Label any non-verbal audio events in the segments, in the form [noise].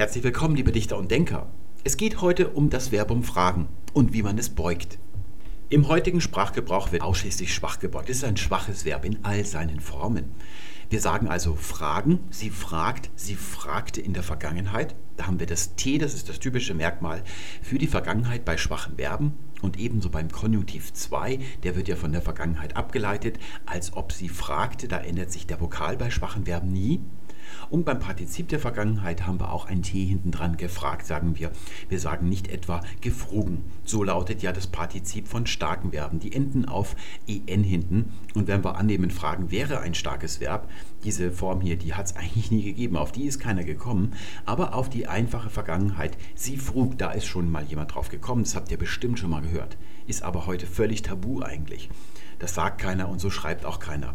Herzlich willkommen, liebe Dichter und Denker. Es geht heute um das Verbum fragen und wie man es beugt. Im heutigen Sprachgebrauch wird ausschließlich schwach gebeugt. Es ist ein schwaches Verb in all seinen Formen. Wir sagen also fragen, sie fragt, sie fragte in der Vergangenheit. Da haben wir das T, das ist das typische Merkmal für die Vergangenheit bei schwachen Verben. Und ebenso beim Konjunktiv 2, der wird ja von der Vergangenheit abgeleitet, als ob sie fragte, da ändert sich der Vokal bei schwachen Verben nie. Und beim Partizip der Vergangenheit haben wir auch ein T hinten dran gefragt, sagen wir. Wir sagen nicht etwa gefrogen. So lautet ja das Partizip von starken Verben. Die enden auf en hinten. Und wenn wir annehmen, fragen wäre ein starkes Verb, diese Form hier, die hat es eigentlich nie gegeben. Auf die ist keiner gekommen. Aber auf die einfache Vergangenheit, sie frug, da ist schon mal jemand drauf gekommen. Das habt ihr bestimmt schon mal gehört. Ist aber heute völlig tabu eigentlich. Das sagt keiner und so schreibt auch keiner.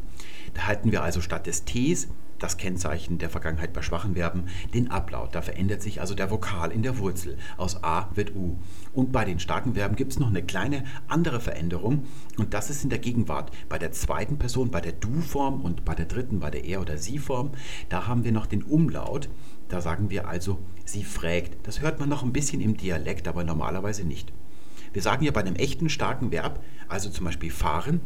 Da halten wir also statt des Ts das Kennzeichen der Vergangenheit bei schwachen Verben, den Ablaut. Da verändert sich also der Vokal in der Wurzel. Aus A wird U. Und bei den starken Verben gibt es noch eine kleine andere Veränderung. Und das ist in der Gegenwart. Bei der zweiten Person, bei der Du-Form und bei der dritten, bei der Er- oder Sie-Form, da haben wir noch den Umlaut. Da sagen wir also, sie frägt. Das hört man noch ein bisschen im Dialekt, aber normalerweise nicht. Wir sagen ja bei einem echten starken Verb, also zum Beispiel fahren,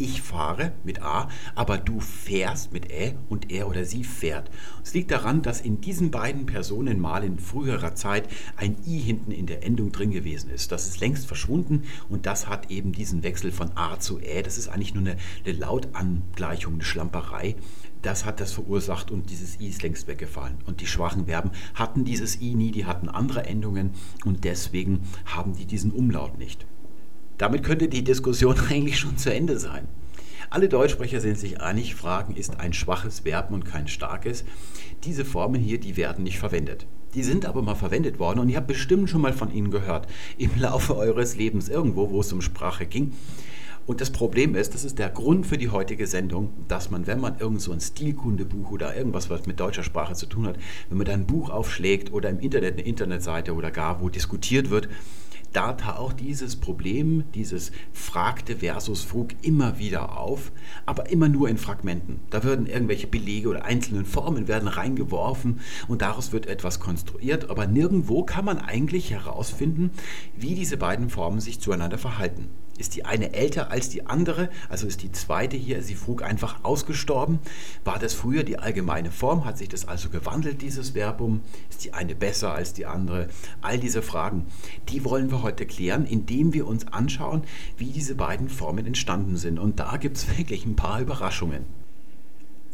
ich fahre mit A, aber du fährst mit Ä und er oder sie fährt. Es liegt daran, dass in diesen beiden Personen mal in früherer Zeit ein I hinten in der Endung drin gewesen ist. Das ist längst verschwunden und das hat eben diesen Wechsel von A zu Ä. Das ist eigentlich nur eine, eine Lautangleichung, eine Schlamperei. Das hat das verursacht und dieses I ist längst weggefallen. Und die schwachen Verben hatten dieses I nie, die hatten andere Endungen und deswegen haben die diesen Umlaut nicht. Damit könnte die Diskussion [laughs] eigentlich schon zu Ende sein. Alle Deutschsprecher sind sich einig, Fragen ist ein schwaches Verb und kein starkes. Diese Formen hier, die werden nicht verwendet. Die sind aber mal verwendet worden und ihr habt bestimmt schon mal von ihnen gehört im Laufe eures Lebens irgendwo, wo es um Sprache ging. Und das Problem ist, das ist der Grund für die heutige Sendung, dass man, wenn man irgend so ein Stilkundebuch oder irgendwas, was mit deutscher Sprache zu tun hat, wenn man da ein Buch aufschlägt oder im Internet eine Internetseite oder gar wo diskutiert wird, da taucht dieses Problem, dieses fragte versus frug immer wieder auf, aber immer nur in Fragmenten. Da werden irgendwelche Belege oder einzelne Formen werden reingeworfen und daraus wird etwas konstruiert, aber nirgendwo kann man eigentlich herausfinden, wie diese beiden Formen sich zueinander verhalten. Ist die eine älter als die andere? Also ist die zweite hier, sie frug einfach ausgestorben? War das früher die allgemeine Form? Hat sich das also gewandelt, dieses Verbum? Ist die eine besser als die andere? All diese Fragen, die wollen wir heute klären, indem wir uns anschauen, wie diese beiden Formen entstanden sind. Und da gibt es wirklich ein paar Überraschungen.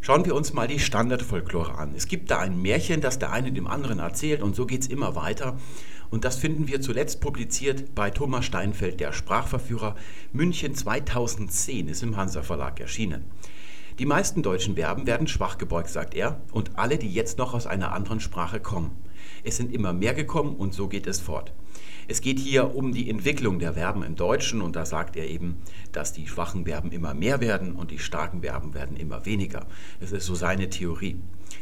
Schauen wir uns mal die Standardfolklore an. Es gibt da ein Märchen, das der eine dem anderen erzählt und so geht es immer weiter. Und das finden wir zuletzt publiziert bei Thomas Steinfeld, der Sprachverführer. München 2010 ist im Hansa Verlag erschienen. Die meisten deutschen Verben werden schwach gebeugt, sagt er, und alle, die jetzt noch aus einer anderen Sprache kommen. Es sind immer mehr gekommen und so geht es fort. Es geht hier um die Entwicklung der Verben im Deutschen und da sagt er eben, dass die schwachen Verben immer mehr werden und die starken Verben werden immer weniger. Das ist so seine Theorie.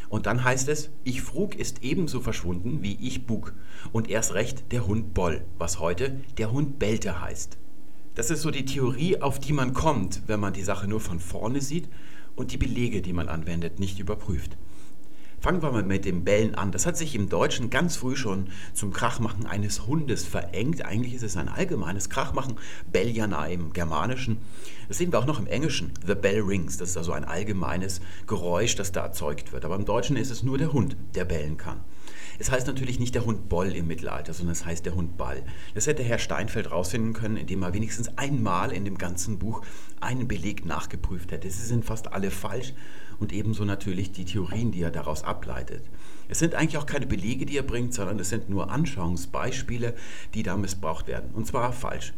Und dann heißt es, ich frug ist ebenso verschwunden wie ich bug. Und erst recht der Hund boll, was heute der Hund bellte heißt. Das ist so die Theorie, auf die man kommt, wenn man die Sache nur von vorne sieht und die Belege, die man anwendet, nicht überprüft. Fangen wir mal mit dem Bellen an. Das hat sich im Deutschen ganz früh schon zum Krachmachen eines Hundes verengt. Eigentlich ist es ein allgemeines Krachmachen, Belljana im Germanischen. Das sehen wir auch noch im Englischen. The bell rings. Das ist also ein allgemeines Geräusch, das da erzeugt wird. Aber im Deutschen ist es nur der Hund, der bellen kann. Es heißt natürlich nicht der Hund Boll im Mittelalter, sondern es heißt der Hund Ball. Das hätte Herr Steinfeld rausfinden können, indem er wenigstens einmal in dem ganzen Buch einen Beleg nachgeprüft hätte. Sie sind fast alle falsch und ebenso natürlich die Theorien, die er daraus ableitet. Es sind eigentlich auch keine Belege, die er bringt, sondern es sind nur Anschauungsbeispiele, die da missbraucht werden. Und zwar falsch.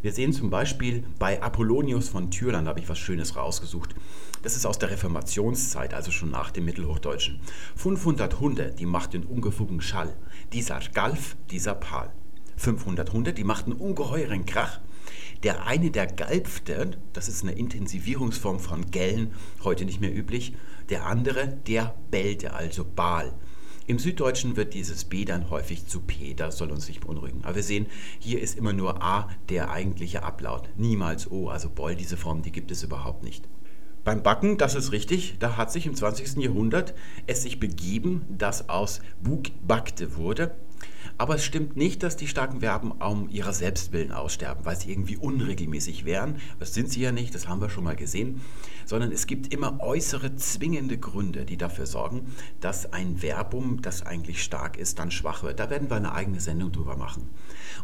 Wir sehen zum Beispiel bei Apollonius von Thürland, da habe ich was Schönes rausgesucht. Das ist aus der Reformationszeit, also schon nach dem Mittelhochdeutschen. 500 Hunde, die machten ungefugen Schall. Dieser Galf, dieser Pal. 500 Hunde, die machten ungeheuren Krach. Der eine, der galpfte, das ist eine Intensivierungsform von Gellen, heute nicht mehr üblich. Der andere, der bellte, also Baal. Im Süddeutschen wird dieses B dann häufig zu P, das soll uns nicht beunruhigen. Aber wir sehen, hier ist immer nur A der eigentliche Ablaut, niemals O, also Boll, diese Form, die gibt es überhaupt nicht. Beim Backen, das ist richtig, da hat sich im 20. Jahrhundert es sich begeben, dass aus Bug backte wurde. Aber es stimmt nicht, dass die starken Verben um ihrer Selbstwillen aussterben, weil sie irgendwie unregelmäßig wären. Das sind sie ja nicht, das haben wir schon mal gesehen. Sondern es gibt immer äußere zwingende Gründe, die dafür sorgen, dass ein Verbum, das eigentlich stark ist, dann schwach wird. Da werden wir eine eigene Sendung drüber machen.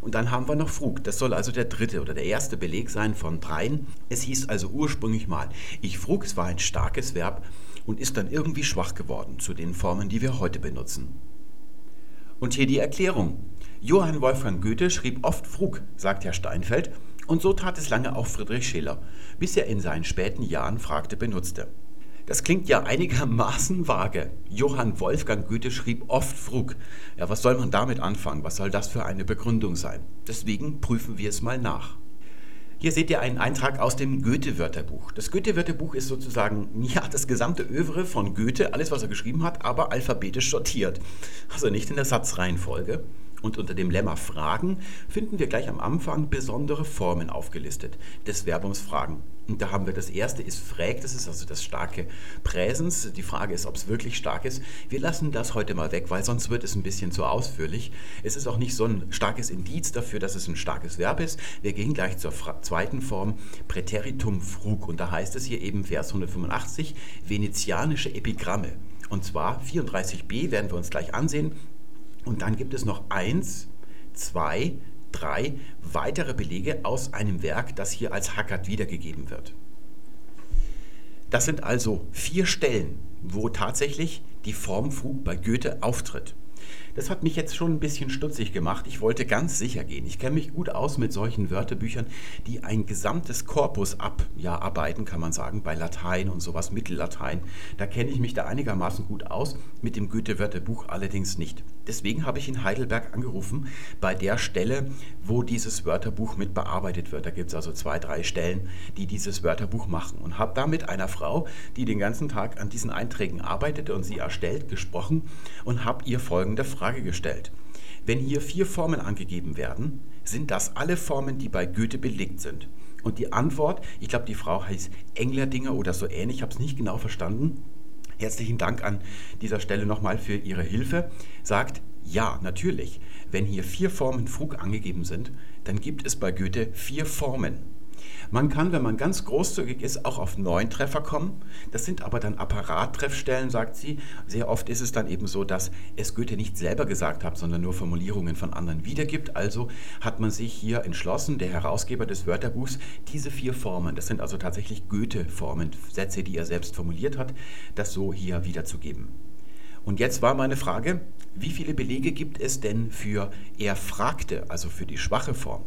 Und dann haben wir noch Frug. Das soll also der dritte oder der erste Beleg sein von dreien. Es hieß also ursprünglich mal, ich frug, es war ein starkes Verb und ist dann irgendwie schwach geworden zu den Formen, die wir heute benutzen. Und hier die Erklärung. Johann Wolfgang Goethe schrieb oft Frug, sagt Herr Steinfeld, und so tat es lange auch Friedrich Schiller, bis er in seinen späten Jahren fragte benutzte. Das klingt ja einigermaßen vage. Johann Wolfgang Goethe schrieb oft Frug. Ja, was soll man damit anfangen? Was soll das für eine Begründung sein? Deswegen prüfen wir es mal nach. Hier seht ihr einen Eintrag aus dem Goethe-Wörterbuch. Das Goethe-Wörterbuch ist sozusagen [laughs] ja, das gesamte Övre von Goethe, alles was er geschrieben hat, aber alphabetisch sortiert. Also nicht in der Satzreihenfolge. Und unter dem Lemma Fragen finden wir gleich am Anfang besondere Formen aufgelistet des Verbums Fragen. Und da haben wir das erste ist frägt, das ist also das starke Präsens. Die Frage ist, ob es wirklich stark ist. Wir lassen das heute mal weg, weil sonst wird es ein bisschen zu ausführlich. Es ist auch nicht so ein starkes Indiz dafür, dass es ein starkes Verb ist. Wir gehen gleich zur zweiten Form, Präteritum frug. Und da heißt es hier eben Vers 185, venezianische Epigramme. Und zwar 34b werden wir uns gleich ansehen. Und dann gibt es noch eins, zwei, drei weitere Belege aus einem Werk, das hier als Hackert wiedergegeben wird. Das sind also vier Stellen, wo tatsächlich die Form Fug bei Goethe auftritt. Das hat mich jetzt schon ein bisschen stutzig gemacht. Ich wollte ganz sicher gehen. Ich kenne mich gut aus mit solchen Wörterbüchern, die ein gesamtes Korpus abarbeiten, ja, kann man sagen, bei Latein und sowas, Mittellatein. Da kenne ich mich da einigermaßen gut aus, mit dem Goethe-Wörterbuch allerdings nicht. Deswegen habe ich in Heidelberg angerufen, bei der Stelle, wo dieses Wörterbuch mit bearbeitet wird. Da gibt es also zwei, drei Stellen, die dieses Wörterbuch machen. Und habe da mit einer Frau, die den ganzen Tag an diesen Einträgen arbeitete und sie erstellt, gesprochen und habe ihr folgende Frage gestellt. Wenn hier vier Formen angegeben werden, sind das alle Formen, die bei Goethe belegt sind? Und die Antwort, ich glaube, die Frau heißt Englerdinger oder so ähnlich, ich habe es nicht genau verstanden. Herzlichen Dank an dieser Stelle nochmal für Ihre Hilfe. Sagt, ja, natürlich, wenn hier vier Formen Frug angegeben sind, dann gibt es bei Goethe vier Formen. Man kann, wenn man ganz großzügig ist, auch auf neun Treffer kommen. Das sind aber dann Apparattreffstellen, sagt sie. Sehr oft ist es dann eben so, dass es Goethe nicht selber gesagt hat, sondern nur Formulierungen von anderen wiedergibt. Also hat man sich hier entschlossen, der Herausgeber des Wörterbuchs, diese vier Formen, das sind also tatsächlich Goethe-Formen, Sätze, die er selbst formuliert hat, das so hier wiederzugeben. Und jetzt war meine Frage, wie viele Belege gibt es denn für er fragte, also für die schwache Form?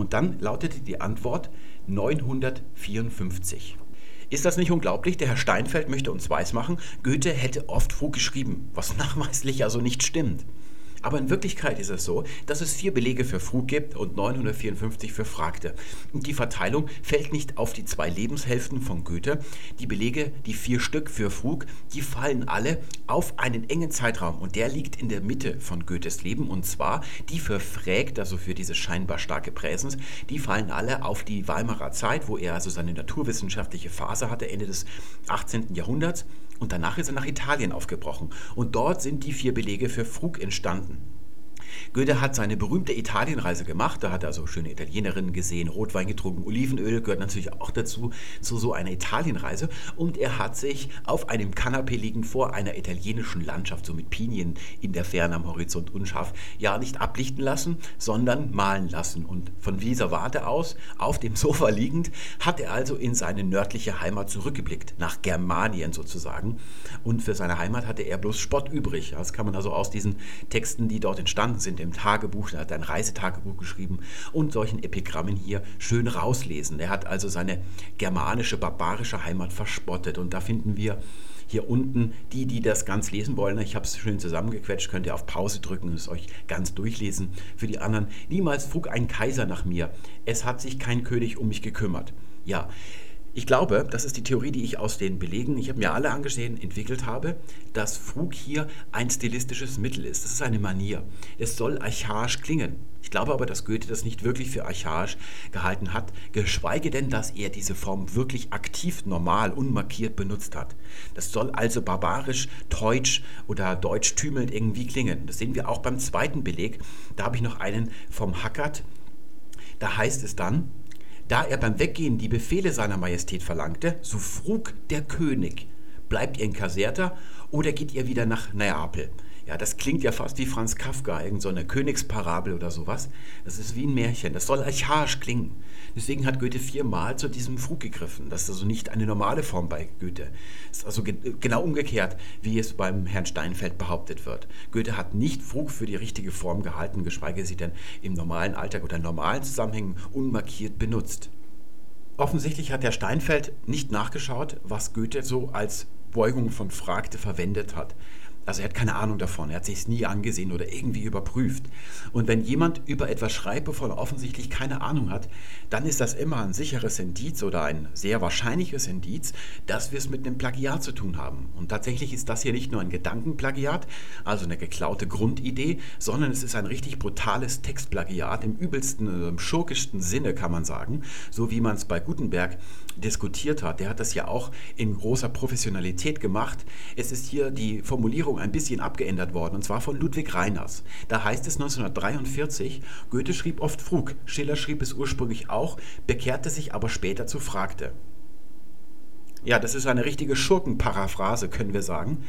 Und dann lautete die Antwort 954. Ist das nicht unglaublich? Der Herr Steinfeld möchte uns weismachen, Goethe hätte oft Fug geschrieben, was [laughs] nachweislich also nicht stimmt. Aber in Wirklichkeit ist es so, dass es vier Belege für Frug gibt und 954 für Fragte. Und die Verteilung fällt nicht auf die zwei Lebenshälften von Goethe. Die Belege, die vier Stück für Frug, die fallen alle auf einen engen Zeitraum und der liegt in der Mitte von Goethes Leben und zwar die für Frägt, also für diese scheinbar starke Präsens, die fallen alle auf die Weimarer Zeit, wo er also seine naturwissenschaftliche Phase hatte, Ende des 18. Jahrhunderts und danach ist er nach Italien aufgebrochen. Und dort sind die vier Belege für Frug entstanden. Goethe hat seine berühmte Italienreise gemacht. Da hat er also schöne Italienerinnen gesehen, Rotwein getrunken, Olivenöl gehört natürlich auch dazu, zu so einer Italienreise. Und er hat sich auf einem Kanapee liegend vor einer italienischen Landschaft, so mit Pinien in der Ferne am Horizont unscharf, ja nicht ablichten lassen, sondern malen lassen. Und von dieser Warte aus, auf dem Sofa liegend, hat er also in seine nördliche Heimat zurückgeblickt, nach Germanien sozusagen. Und für seine Heimat hatte er bloß Spott übrig. Das kann man also aus diesen Texten, die dort entstanden sind, im Tagebuch, er hat ein Reisetagebuch geschrieben und solchen Epigrammen hier schön rauslesen. Er hat also seine germanische, barbarische Heimat verspottet und da finden wir hier unten die, die das ganz lesen wollen. Ich habe es schön zusammengequetscht, könnt ihr auf Pause drücken und es euch ganz durchlesen. Für die anderen, niemals frug ein Kaiser nach mir, es hat sich kein König um mich gekümmert. Ja, Ich glaube, das ist die Theorie, die ich aus den Belegen, ich habe mir alle angesehen, entwickelt habe, dass Frug hier ein stilistisches Mittel ist. Das ist eine Manier. Es soll archaisch klingen. Ich glaube aber, dass Goethe das nicht wirklich für archaisch gehalten hat, geschweige denn, dass er diese Form wirklich aktiv, normal, unmarkiert benutzt hat. Das soll also barbarisch, deutsch oder deutschtümelnd irgendwie klingen. Das sehen wir auch beim zweiten Beleg. Da habe ich noch einen vom Hackert. Da heißt es dann, da er beim Weggehen die Befehle seiner Majestät verlangte, so frug der König, bleibt ihr in Caserta oder geht ihr wieder nach Neapel? Ja, das klingt ja fast wie Franz Kafka, irgendeine so Parabel oder sowas. Das ist wie ein Märchen. Das soll archaisch klingen. Deswegen hat Goethe viermal zu diesem Frug gegriffen. Das ist also nicht eine normale Form bei Goethe. Das ist also ge genau umgekehrt, wie es beim Herrn Steinfeld behauptet wird. Goethe hat nicht Frug für die richtige Form gehalten, geschweige sie denn im normalen Alltag oder in normalen Zusammenhängen unmarkiert benutzt. Offensichtlich hat Herr Steinfeld nicht nachgeschaut, was Goethe so als Beugung von Fragte verwendet hat. Also er hat keine Ahnung davon, er hat sich nie angesehen oder irgendwie überprüft. Und wenn jemand über etwas schreibt, wovon er offensichtlich keine Ahnung hat, dann ist das immer ein sicheres Indiz oder ein sehr wahrscheinliches Indiz, dass wir es mit einem Plagiat zu tun haben. Und tatsächlich ist das hier nicht nur ein Gedankenplagiat, also eine geklaute Grundidee, sondern es ist ein richtig brutales Textplagiat im übelsten, äh, im schurkischsten Sinne, kann man sagen, so wie man es bei Gutenberg diskutiert hat. Der hat das ja auch in großer Professionalität gemacht. Es ist hier die Formulierung ein bisschen abgeändert worden, und zwar von Ludwig Reiners. Da heißt es 1943, Goethe schrieb oft Frug, Schiller schrieb es ursprünglich auch, bekehrte sich aber später zu Fragte. Ja, das ist eine richtige Schurkenparaphrase, können wir sagen.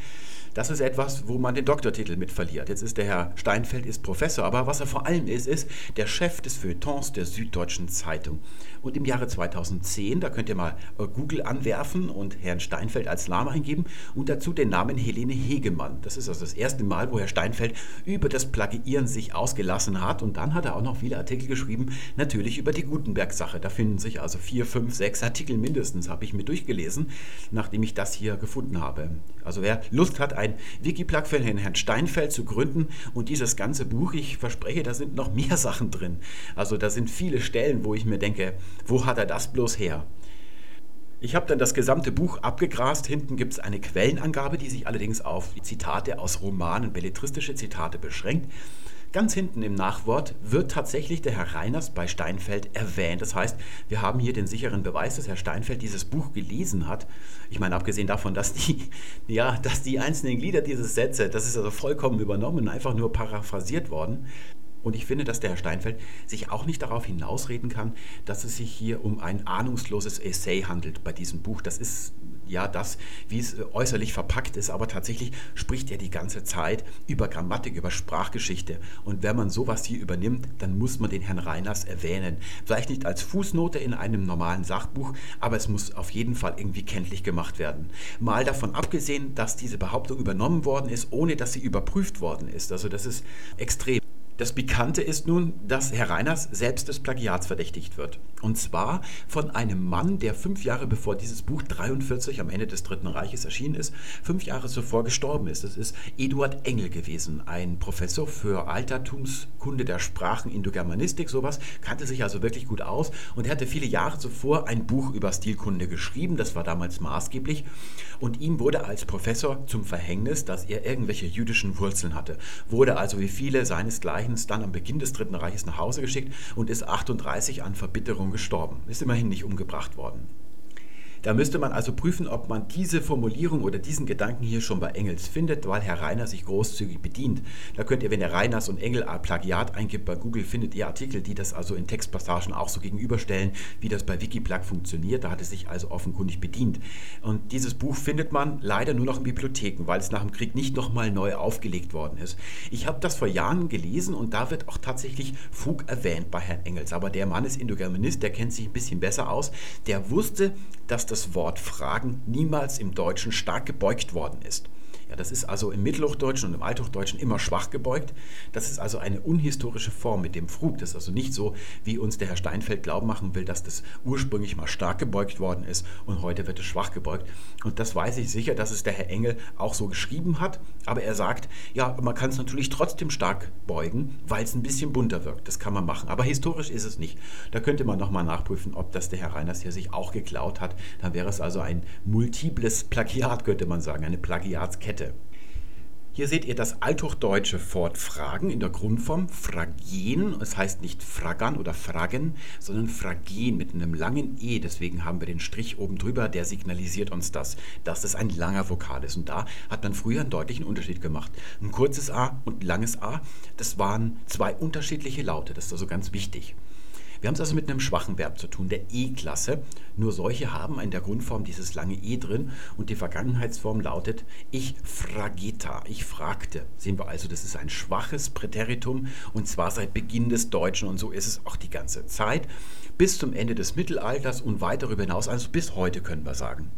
Das ist etwas, wo man den Doktortitel mit verliert. Jetzt ist der Herr Steinfeld ist Professor, aber was er vor allem ist, ist der Chef des Feuilletons der Süddeutschen Zeitung. Und im Jahre 2010, da könnt ihr mal äh, Google anwerfen und Herrn Steinfeld als Name eingeben und dazu den Namen Helene Hegemann. Das ist also das erste Mal, wo Herr Steinfeld über das Plagiieren sich ausgelassen hat. Und dann hat er auch noch viele Artikel geschrieben, natürlich über die Gutenberg-Sache. Da finden sich also vier, fünf, sechs Artikel mindestens, habe ich mir durchgelesen, nachdem ich das hier gefunden habe. Also wer Lust hat, ein Wikiplug für den Herrn Steinfeld zu gründen und dieses ganze Buch, ich verspreche, da sind noch mehr [laughs] Sachen drin. Also da sind viele Stellen, wo ich mir denke, wo hat er das bloß her? Ich habe dann das gesamte Buch abgegrast. Hinten gibt es eine Quellenangabe, die sich allerdings auf Zitate aus Romanen, belletristische Zitate beschränkt. Ganz hinten im Nachwort wird tatsächlich der Herr Reiners bei Steinfeld erwähnt. Das heißt, wir haben hier den sicheren Beweis, dass Herr Steinfeld dieses Buch gelesen hat. Ich meine, abgesehen davon, dass die, [laughs] ja, dass die einzelnen Glieder dieses Sätze, das ist also vollkommen übernommen, einfach nur paraphrasiert worden. Und ich finde, dass der Herr Steinfeld sich auch nicht darauf hinausreden kann, dass es sich hier um ein ahnungsloses Essay handelt bei diesem Buch. Das ist ja das, wie es äh, äußerlich verpackt ist, aber tatsächlich spricht er die ganze Zeit über Grammatik, über Sprachgeschichte. Und wenn man sowas hier übernimmt, dann muss man den Herrn Reiners erwähnen. Vielleicht nicht als Fußnote in einem normalen Sachbuch, aber es muss auf jeden Fall irgendwie kenntlich gemacht werden. Mal davon abgesehen, dass diese Behauptung übernommen worden ist, ohne dass sie überprüft worden ist. Also das ist extrem. Das Pikante ist nun, dass Herr Reiners selbst des Plagiats verdächtigt wird. Und zwar von einem Mann, der fünf Jahre bevor dieses Buch 43 am Ende des Dritten Reiches erschienen ist, fünf Jahre zuvor gestorben ist. Das ist Eduard Engel gewesen, ein Professor für Altertumskunde der Sprachen, Indogermanistik, sowas, kannte sich also wirklich gut aus und er hatte viele Jahre zuvor ein Buch über Stilkunde geschrieben, das war damals maßgeblich und ihm wurde als Professor zum Verhängnis, dass er irgendwelche jüdischen Wurzeln hatte, wurde also wie viele seinesgleichen dann am Beginn des Dritten Reiches nach Hause geschickt und ist 38 an Verbitterung gestorben, ist immerhin nicht umgebracht worden. Da müsste man also prüfen, ob man diese Formulierung oder diesen Gedanken hier schon bei Engels findet, weil Herr Reiner sich großzügig bedient. Da könnt ihr, wenn ihr Reiners und Engel Plagiat eingibt bei Google, findet ihr Artikel, die das also in Textpassagen auch so gegenüberstellen, wie das bei Wikiplug funktioniert. Da hat es sich also offenkundig bedient. Und dieses Buch findet man leider nur noch in Bibliotheken, weil es nach dem Krieg nicht nochmal neu aufgelegt worden ist. Ich habe das vor Jahren gelesen und da wird auch tatsächlich Fug erwähnt bei Herrn Engels. Aber der Mann ist Indogermanist, der kennt sich ein bisschen besser aus. Der wusste, dass das Wort Fragen niemals im Deutschen stark gebeugt worden ist. Ja, das ist also im Mittelhochdeutschen und im Althochdeutschen immer schwach gebeugt. Das ist also eine unhistorische Form mit dem Frug. Das ist also nicht so, wie uns der Herr Steinfeld glauben machen will, dass das ursprünglich mal stark gebeugt worden ist und heute wird es schwach gebeugt. Und das weiß ich sicher, dass es der Herr Engel auch so geschrieben hat. Aber er sagt, ja, man kann es natürlich trotzdem stark beugen, weil es ein bisschen bunter wirkt. Das kann man machen. Aber historisch ist es nicht. Da könnte man nochmal nachprüfen, ob das der Herr Reiners hier sich auch geklaut hat. Dann wäre es also ein multiples Plagiat, könnte man sagen, eine Plagiatskette. Kette. Hier seht ihr das althochdeutsche Wort fragen in der Grundform fragen. Es heißt nicht fragan oder fragen, sondern fragen mit einem langen E. Deswegen haben wir den Strich oben drüber, der signalisiert uns das, dass es ein langer Vokal ist. Und da hat man früher einen deutlichen Unterschied gemacht. Ein kurzes A und ein langes A, das waren zwei unterschiedliche Laute. Das ist also ganz wichtig. Wir haben es also mit einem schwachen Verb zu tun, der E-Klasse. Nur solche haben in der Grundform dieses lange E drin und die Vergangenheitsform lautet ich frageta, ich fragte. Sehen wir also, das ist ein schwaches Präteritum und zwar seit Beginn des Deutschen und so ist es auch die ganze Zeit bis zum Ende des Mittelalters und weit darüber hinaus, also bis heute können wir sagen.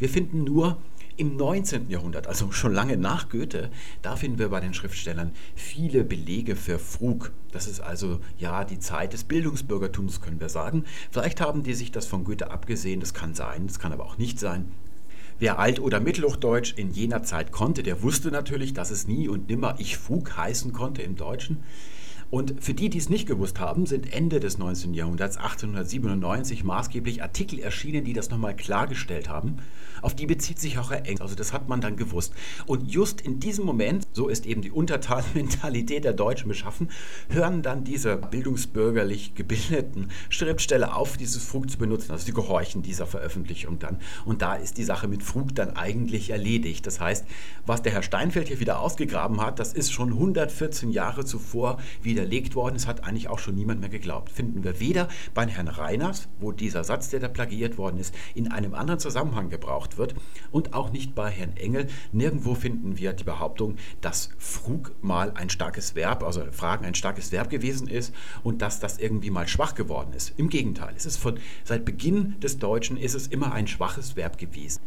Wir finden nur im 19. Jahrhundert, also schon lange nach Goethe, da finden wir bei den Schriftstellern viele Belege für Frug. Das ist also ja die Zeit des Bildungsbürgertums, können wir sagen. Vielleicht haben die sich das von Goethe abgesehen, das kann sein, das kann aber auch nicht sein. Wer Alt- oder Mittelhochdeutsch in jener Zeit konnte, der wusste natürlich, dass es nie und nimmer ich Frug heißen konnte im Deutschen. Und für die, die es nicht gewusst haben, sind Ende des 19. Jahrhunderts, 1897, maßgeblich Artikel erschienen, die das nochmal klargestellt haben. Auf die bezieht sich auch Herr Engels. Also das hat man dann gewusst. Und just in diesem Moment, so ist eben die Untertanmentalität der Deutschen beschaffen, hören dann diese bildungsbürgerlich gebildeten Schriftsteller auf, dieses Frug zu benutzen. Also sie gehorchen dieser Veröffentlichung dann. Und da ist die Sache mit Frug dann eigentlich erledigt. Das heißt, was der Herr Steinfeld hier wieder ausgegraben hat, das ist schon 114 Jahre zuvor wieder widerlegt worden ist, hat eigentlich auch schon niemand mehr geglaubt. Finden wir weder bei Herrn Reiners, wo dieser Satz, der da plagiiert worden ist, in einem anderen Zusammenhang gebraucht wird, und auch nicht bei Herrn Engel. Nirgendwo finden wir die Behauptung, dass Frug mal ein starkes Verb, also Fragen ein starkes Verb gewesen ist und dass das irgendwie mal schwach geworden ist. Im Gegenteil, es ist von seit Beginn des Deutschen ist es immer ein schwaches Verb gewesen.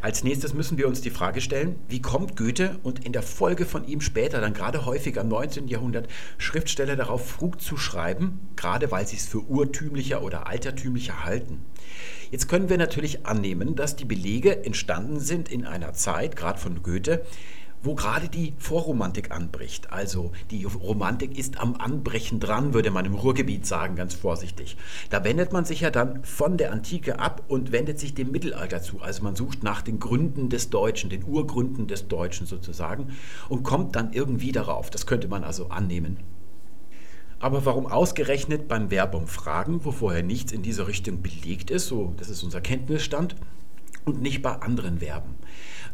Als nächstes müssen wir uns die Frage stellen, wie kommt Goethe und in der Folge von ihm später, dann gerade häufiger im 19. Jahrhundert, Schriftsteller darauf, Frug zu schreiben, gerade weil sie es für urtümlicher oder altertümlicher halten. Jetzt können wir natürlich annehmen, dass die Belege entstanden sind in einer Zeit, gerade von Goethe, wo gerade die Vorromantik anbricht. Also die Romantik ist am Anbrechen dran, würde man im Ruhrgebiet sagen, ganz vorsichtig. Da wendet man sich ja dann von der Antike ab und wendet sich dem Mittelalter zu. Also man sucht nach den Gründen des Deutschen, den Urgründen des Deutschen sozusagen und kommt dann irgendwie darauf. Das könnte man also annehmen. Aber warum ausgerechnet beim Verbum fragen, wo vorher nichts in dieser Richtung belegt ist, so das ist unser Kenntnisstand, und nicht bei anderen Verben?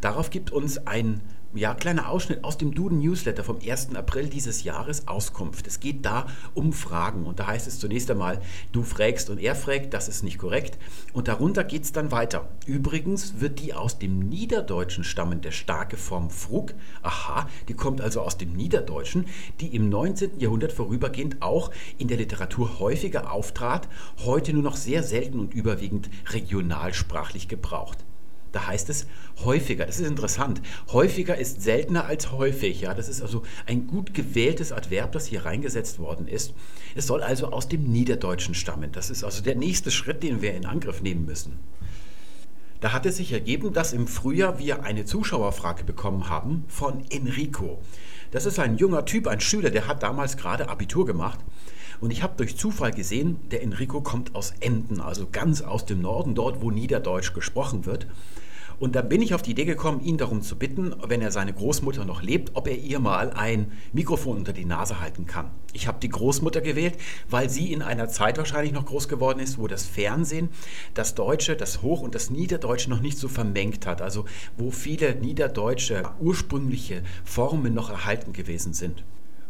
Darauf gibt uns ein ja, kleiner Ausschnitt aus dem Duden Newsletter vom 1. April dieses Jahres Auskunft. Es geht da um Fragen und da heißt es zunächst einmal, du fragst und er fragt, das ist nicht korrekt. Und darunter geht es dann weiter. Übrigens wird die aus dem Niederdeutschen stammende starke Form frug, aha, die kommt also aus dem Niederdeutschen, die im 19. Jahrhundert vorübergehend auch in der Literatur häufiger auftrat, heute nur noch sehr selten und überwiegend regionalsprachlich gebraucht. Da heißt es häufiger. Das ist interessant. Häufiger ist seltener als häufig. Ja, das ist also ein gut gewähltes Adverb, das hier reingesetzt worden ist. Es soll also aus dem Niederdeutschen stammen. Das ist also der nächste Schritt, den wir in Angriff nehmen müssen. Da hat es sich ergeben, dass im Frühjahr wir eine Zuschauerfrage bekommen haben von Enrico. Das ist ein junger Typ, ein Schüler, der hat damals gerade Abitur gemacht. Und ich habe durch Zufall gesehen, der Enrico kommt aus Emden, also ganz aus dem Norden, dort wo Niederdeutsch gesprochen wird. Und da bin ich auf die Idee gekommen, ihn darum zu bitten, wenn er seine Großmutter noch lebt, ob er ihr mal ein Mikrofon unter die Nase halten kann. Ich habe die Großmutter gewählt, weil sie in einer Zeit wahrscheinlich noch groß geworden ist, wo das Fernsehen das Deutsche, das Hoch- und das Niederdeutsche noch nicht so vermengt hat. Also wo viele niederdeutsche ursprüngliche Formen noch erhalten gewesen sind.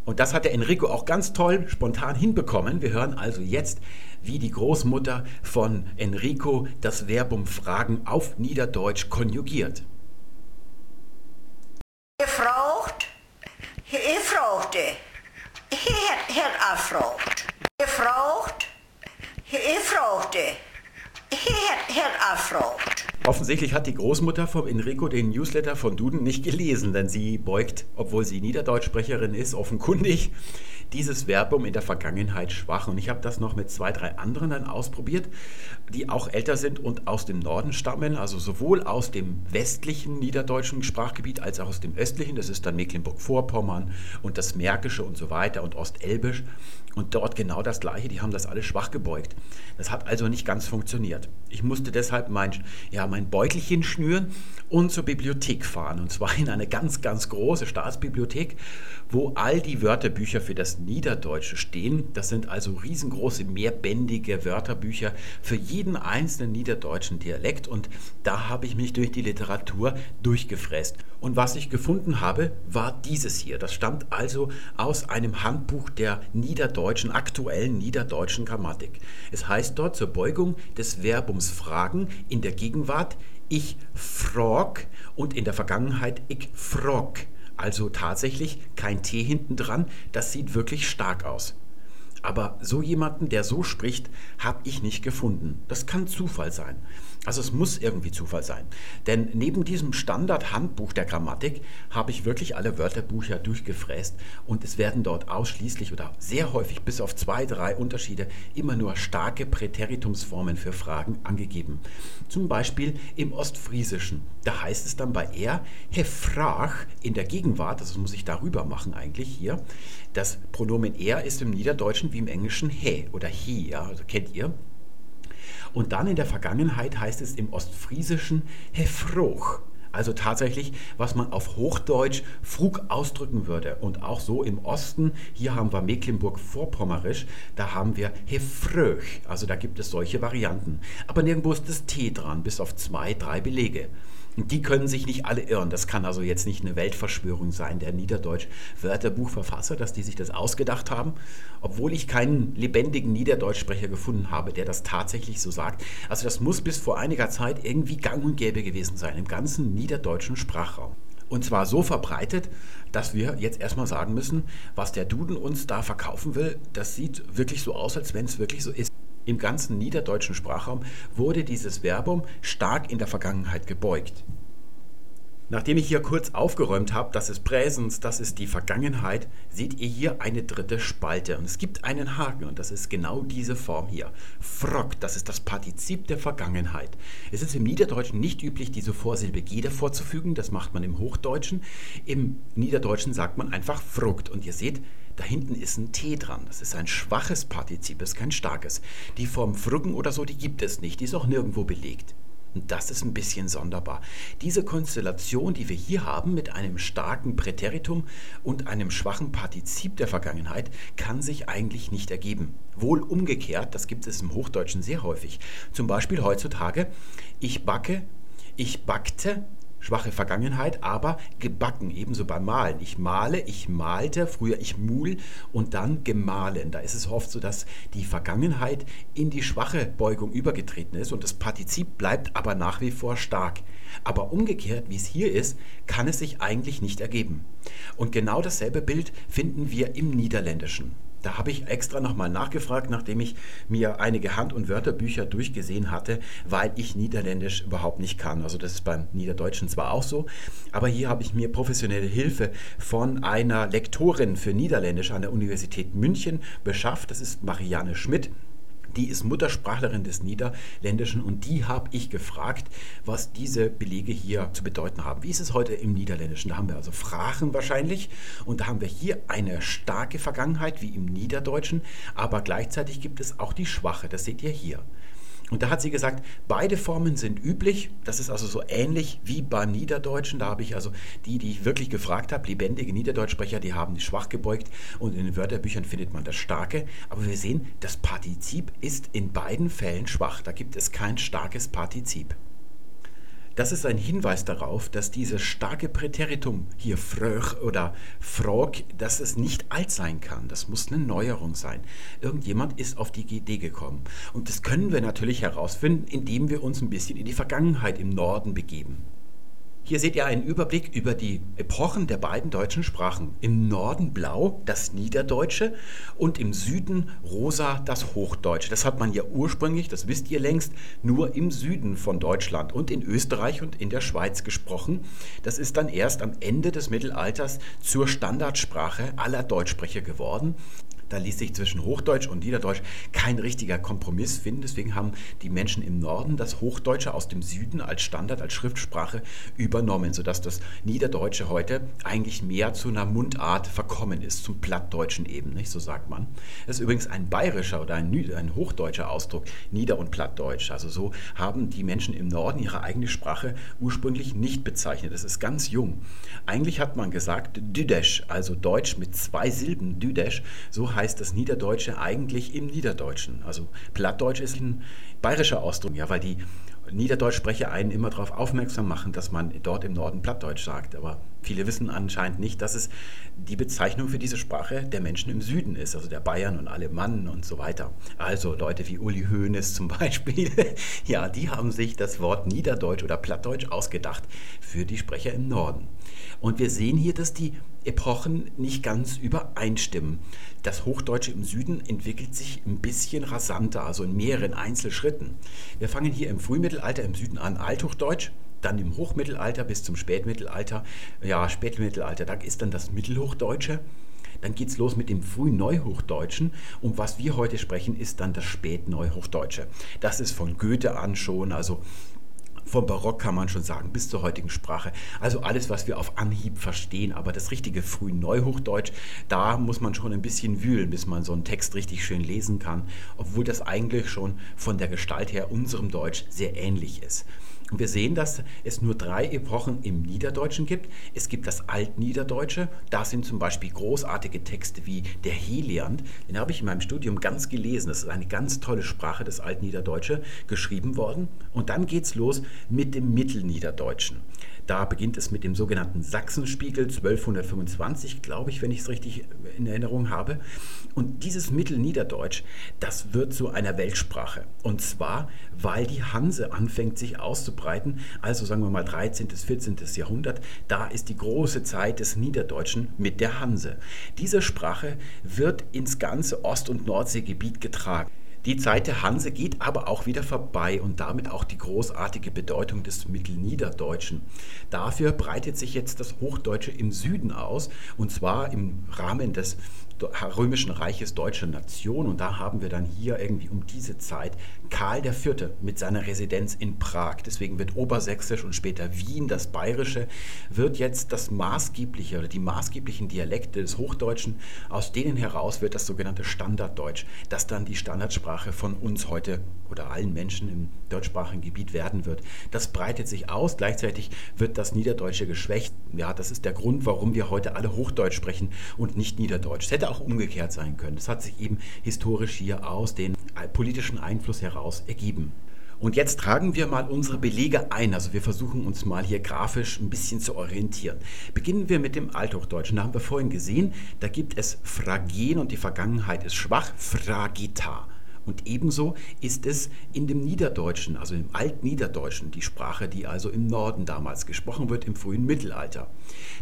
Und das hat der Enrico auch ganz toll spontan hinbekommen. Wir hören also jetzt, wie die Großmutter von Enrico das Verbum fragen auf Niederdeutsch konjugiert. Ihr fragte, ihr hat erfragt. Ihr fragt, ihr hat erfragt. Offensichtlich hat die Großmutter von Enrico den Newsletter von Duden nicht gelesen, denn sie beugt, obwohl sie Niederdeutschsprecherin ist, offenkundig dieses Verbum in der Vergangenheit schwach. Und ich habe das noch mit zwei, drei anderen dann ausprobiert, die auch älter sind und aus dem Norden stammen, also sowohl aus dem westlichen niederdeutschen Sprachgebiet als auch aus dem östlichen, das ist dann Mecklenburg-Vorpommern und das Märkische und so weiter und Ostelbisch. Und dort genau das Gleiche, die haben das alles schwach gebeugt. Das hat also nicht ganz funktioniert. Ich musste deshalb mein, ja, mein Beutelchen schnüren und zur Bibliothek fahren. Und zwar in eine ganz, ganz große Staatsbibliothek, wo all die Wörterbücher für das Niederdeutsche stehen. Das sind also riesengroße, mehrbändige Wörterbücher für jeden einzelnen niederdeutschen Dialekt. Und da habe ich mich durch die Literatur durchgefräst. Und was ich gefunden habe, war dieses hier. Das stammt also aus einem Handbuch der niederdeutschen, aktuellen niederdeutschen Grammatik. Es heißt dort zur Beugung des Verbums fragen in der Gegenwart ich frag und in der Vergangenheit ich frog. Also tatsächlich kein T hinten dran, das sieht wirklich stark aus. Aber so jemanden, der so spricht, habe ich nicht gefunden. Das kann Zufall sein. Also es muss irgendwie Zufall sein. Denn neben diesem Standard-Handbuch der Grammatik habe ich wirklich alle Wörterbücher durchgefräst und es werden dort ausschließlich oder sehr häufig bis auf zwei, drei Unterschiede immer nur starke Präteritumsformen für Fragen angegeben. Zum Beispiel im Ostfriesischen. Da heißt es dann bei er, Hefrach in der Gegenwart, das muss ich darüber machen eigentlich hier. Das Pronomen er ist im Niederdeutschen wie im Englischen he oder he, ja, also kennt ihr. Und dann in der Vergangenheit heißt es im Ostfriesischen Hefroch. Also tatsächlich, was man auf Hochdeutsch Frug ausdrücken würde. Und auch so im Osten, hier haben wir Mecklenburg-Vorpommerisch, da haben wir Hefröch. Also da gibt es solche Varianten. Aber nirgendwo ist das T dran, bis auf zwei, drei Belege. Und die können sich nicht alle irren. Das kann also jetzt nicht eine Weltverschwörung sein, der Niederdeutsch-Wörterbuchverfasser, dass die sich das ausgedacht haben, obwohl ich keinen lebendigen Niederdeutschsprecher gefunden habe, der das tatsächlich so sagt. Also das muss bis vor einiger Zeit irgendwie gang und gäbe gewesen sein im ganzen niederdeutschen Sprachraum. Und zwar so verbreitet, dass wir jetzt erstmal sagen müssen, was der Duden uns da verkaufen will, das sieht wirklich so aus, als wenn es wirklich so ist. Im ganzen niederdeutschen Sprachraum wurde dieses Verbum stark in der Vergangenheit gebeugt. Nachdem ich hier kurz aufgeräumt habe, das ist Präsens, das ist die Vergangenheit, seht ihr hier eine dritte Spalte und es gibt einen Haken und das ist genau diese Form hier. Frock, das ist das Partizip der Vergangenheit. Es ist im Niederdeutschen nicht üblich, diese Vorsilbe G vorzufügen, das macht man im Hochdeutschen. Im Niederdeutschen sagt man einfach frugt und ihr seht, da hinten ist ein T dran. Das ist ein schwaches Partizip, das ist kein starkes. Die Form Früggen oder so, die gibt es nicht, die ist auch nirgendwo belegt. Und das ist ein bisschen sonderbar. Diese Konstellation, die wir hier haben mit einem starken Präteritum und einem schwachen Partizip der Vergangenheit, kann sich eigentlich nicht ergeben. Wohl umgekehrt, das gibt es im Hochdeutschen sehr häufig. Zum Beispiel heutzutage, ich backe, ich backte, schwache Vergangenheit, aber gebacken, ebenso beim Malen. Ich male, ich malte, früher ich mul und dann gemahlen. Da ist es oft so, dass die Vergangenheit in die schwache Beugung übergetreten ist und das Partizip bleibt aber nach wie vor stark. Aber umgekehrt, wie es hier ist, kann es sich eigentlich nicht ergeben. Und genau dasselbe Bild finden wir im Niederländischen. Da habe ich extra nochmal nachgefragt, nachdem ich mir einige Hand- und Wörterbücher durchgesehen hatte, weil ich Niederländisch überhaupt nicht kann. Also das ist beim Niederdeutschen zwar auch so, aber hier habe ich mir professionelle Hilfe von einer Lektorin für Niederländisch an der Universität München beschafft. Das ist Marianne Schmidt die ist Muttersprachlerin des Niederländischen und die habe ich gefragt, was diese Belege hier zu bedeuten haben. Wie ist es heute im Niederländischen? Da haben wir also Frachen wahrscheinlich und da haben wir hier eine starke Vergangenheit wie im Niederdeutschen, aber gleichzeitig gibt es auch die schwache, das seht ihr hier. Und da hat sie gesagt, beide Formen sind üblich. Das ist also so ähnlich wie beim Niederdeutschen. Da habe ich also die, die ich wirklich gefragt habe, lebendige Niederdeutschsprecher, die haben schwach gebeugt und in den Wörterbüchern findet man das Starke. Aber wir sehen, das Partizip ist in beiden Fällen schwach. Da gibt es kein starkes Partizip. Das ist ein Hinweis darauf, dass dieses starke Präteritum hier fröch oder frog, dass es nicht alt sein kann. Das muss eine Neuerung sein. Irgendjemand ist auf die Idee gekommen. Und das können wir natürlich herausfinden, indem wir uns ein bisschen in die Vergangenheit im Norden begeben. Hier seht ihr einen Überblick über die Epochen der beiden deutschen Sprachen. Im Norden blau das Niederdeutsche und im Süden rosa das Hochdeutsche. Das hat man ja ursprünglich, das wisst ihr längst, nur im Süden von Deutschland und in Österreich und in der Schweiz gesprochen. Das ist dann erst am Ende des Mittelalters zur Standardsprache aller Deutschsprecher geworden. Da ließ sich zwischen Hochdeutsch und Niederdeutsch kein richtiger Kompromiss finden. Deswegen haben die Menschen im Norden das Hochdeutsche aus dem Süden als Standard, als Schriftsprache übernommen, sodass das Niederdeutsche heute eigentlich mehr zu einer Mundart verkommen ist, zum Plattdeutschen eben, nicht? so sagt man. Das ist übrigens ein bayerischer oder ein, ein hochdeutscher Ausdruck, Nieder- und Plattdeutsch. Also so haben die Menschen im Norden ihre eigene Sprache ursprünglich nicht bezeichnet. Das ist ganz jung. Eigentlich hat man gesagt Düdesch, also Deutsch mit zwei Silben, Düdesch, so heißt das Niederdeutsche eigentlich im Niederdeutschen. Also Plattdeutsch ist ein bayerischer Ausdruck, ja, weil die Niederdeutschsprecher einen immer darauf aufmerksam machen, dass man dort im Norden Plattdeutsch sagt. Aber viele wissen anscheinend nicht, dass es die Bezeichnung für diese Sprache der Menschen im Süden ist, also der Bayern und Alemannen und so weiter. Also Leute wie Uli Hoeneß zum [laughs] Beispiel, ja, die haben sich das Wort Niederdeutsch oder Plattdeutsch ausgedacht für die Sprecher im Norden. Und wir sehen hier, dass die Epochen nicht ganz übereinstimmen. Das Hochdeutsche im Süden entwickelt sich ein bisschen rasanter, also in mehreren Einzelschritten. Wir fangen hier im Frühmittelalter im Süden an, Althochdeutsch, dann im Hochmittelalter bis zum Spätmittelalter. Ja, Spätmittelalter, da ist dann das Mittelhochdeutsche. Dann geht es los mit dem Frühneuhochdeutschen. Und was wir heute sprechen, ist dann das Spätneuhochdeutsche. Das ist von Goethe an schon, also vom Barock kann man schon sagen, bis zur heutigen Sprache. Also alles, was wir auf Anhieb verstehen. Aber das richtige Frühneuhochdeutsch, da muss man schon ein bisschen wühlen, bis man so einen Text richtig schön lesen kann, obwohl das eigentlich schon von der Gestalt her unserem Deutsch sehr ähnlich ist. Und wir sehen, dass es nur drei Epochen im Niederdeutschen gibt. Es gibt das Altniederdeutsche, da sind zum Beispiel großartige Texte wie der Heliand, den habe ich in meinem Studium ganz gelesen. Das ist eine ganz tolle Sprache, das Altniederdeutsche, geschrieben worden. Und dann geht es los mit dem Mittelniederdeutschen. Da beginnt es mit dem sogenannten Sachsenspiegel 1225, glaube ich, wenn ich es richtig in Erinnerung habe. Und dieses Mittelniederdeutsch, das wird zu einer Weltsprache. Und zwar, weil die Hanse anfängt sich auszubreiten, also sagen wir mal 13. bis 14. Jahrhundert, da ist die große Zeit des Niederdeutschen mit der Hanse. Diese Sprache wird ins ganze Ost- und Nordseegebiet getragen. Die Zeit der Hanse geht aber auch wieder vorbei und damit auch die großartige Bedeutung des Mittelniederdeutschen. Dafür breitet sich jetzt das Hochdeutsche im Süden aus und zwar im Rahmen des römischen Reiches deutscher Nation. Und da haben wir dann hier irgendwie um diese Zeit Karl IV. mit seiner Residenz in Prag. Deswegen wird Obersächsisch und später Wien, das Bayerische, wird jetzt das maßgebliche oder die maßgeblichen Dialekte des Hochdeutschen. Aus denen heraus wird das sogenannte Standarddeutsch, das dann die Standardsprache von uns heute oder allen Menschen im deutschsprachigen Gebiet werden wird. Das breitet sich aus. Gleichzeitig wird das Niederdeutsche geschwächt. Ja, das ist der Grund, warum wir heute alle Hochdeutsch sprechen und nicht Niederdeutsch. Es hätte auch umgekehrt sein können. Das hat sich eben historisch hier aus dem politischen Einfluss heraus ergeben. Und jetzt tragen wir mal unsere Belege ein. Also wir versuchen uns mal hier grafisch ein bisschen zu orientieren. Beginnen wir mit dem Althochdeutschen. Da haben wir vorhin gesehen, da gibt es Phragen und die Vergangenheit ist schwach, Fragita. Und ebenso ist es in dem Niederdeutschen, also im Altniederdeutschen, die Sprache, die also im Norden damals gesprochen wird, im frühen Mittelalter.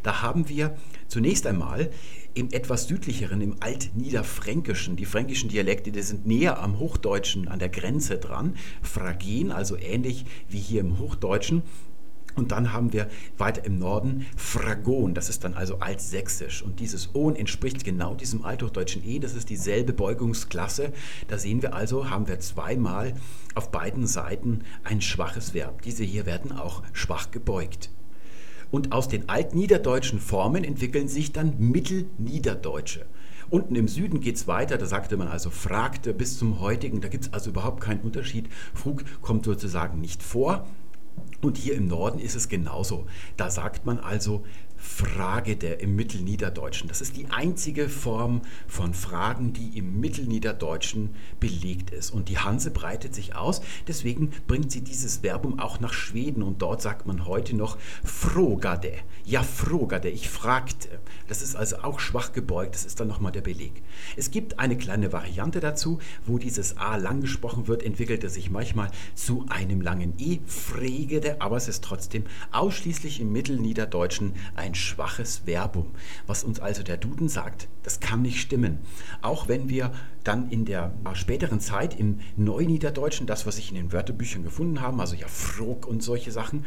Da haben wir zunächst einmal im etwas südlicheren, im Altniederfränkischen, die fränkischen Dialekte, die sind näher am Hochdeutschen, an der Grenze dran. Phragen, also ähnlich wie hier im Hochdeutschen, und dann haben wir weiter im Norden Fragon, das ist dann also altsächsisch. Und dieses O entspricht genau diesem althochdeutschen E, das ist dieselbe Beugungsklasse. Da sehen wir also, haben wir zweimal auf beiden Seiten ein schwaches Verb. Diese hier werden auch schwach gebeugt. Und aus den altniederdeutschen Formen entwickeln sich dann Mittelniederdeutsche. Unten im Süden geht es weiter, da sagte man also fragte bis zum heutigen, da gibt es also überhaupt keinen Unterschied. Frug kommt sozusagen nicht vor. Und hier im Norden ist es genauso. Da sagt man also Frage der im Mittelniederdeutschen. Das ist die einzige Form von Fragen, die im Mittelniederdeutschen belegt ist. Und die Hanse breitet sich aus, deswegen bringt sie dieses Verbum auch nach Schweden und dort sagt man heute noch frogade. Ja, frogade, ich fragte. Das ist also auch schwach gebeugt, das ist dann nochmal der Beleg. Es gibt eine kleine Variante dazu, wo dieses A lang gesprochen wird, entwickelt es sich manchmal zu einem langen E, fregede, aber es ist trotzdem ausschließlich im Mittelniederdeutschen ein schwaches Verbum. Was uns also der Duden sagt, das kann nicht stimmen. Auch wenn wir dann in der späteren Zeit im Neuniederdeutschen, das, was sich in den Wörterbüchern gefunden haben, also ja Frog und solche Sachen,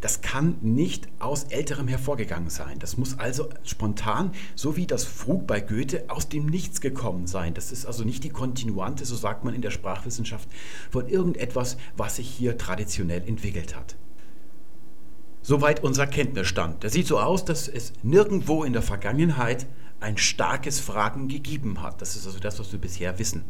das kann nicht aus älterem hervorgegangen sein. Das muss also spontan, so wie das Frug bei Goethe, aus dem Nichts gekommen sein. Das ist also nicht die Kontinuante, so sagt man in der Sprachwissenschaft, von irgendetwas, was sich hier traditionell entwickelt hat. Soweit unser Kenntnisstand. Der sieht so aus, dass es nirgendwo in der Vergangenheit ein starkes Fragen gegeben hat. Das ist also das, was wir bisher wissen.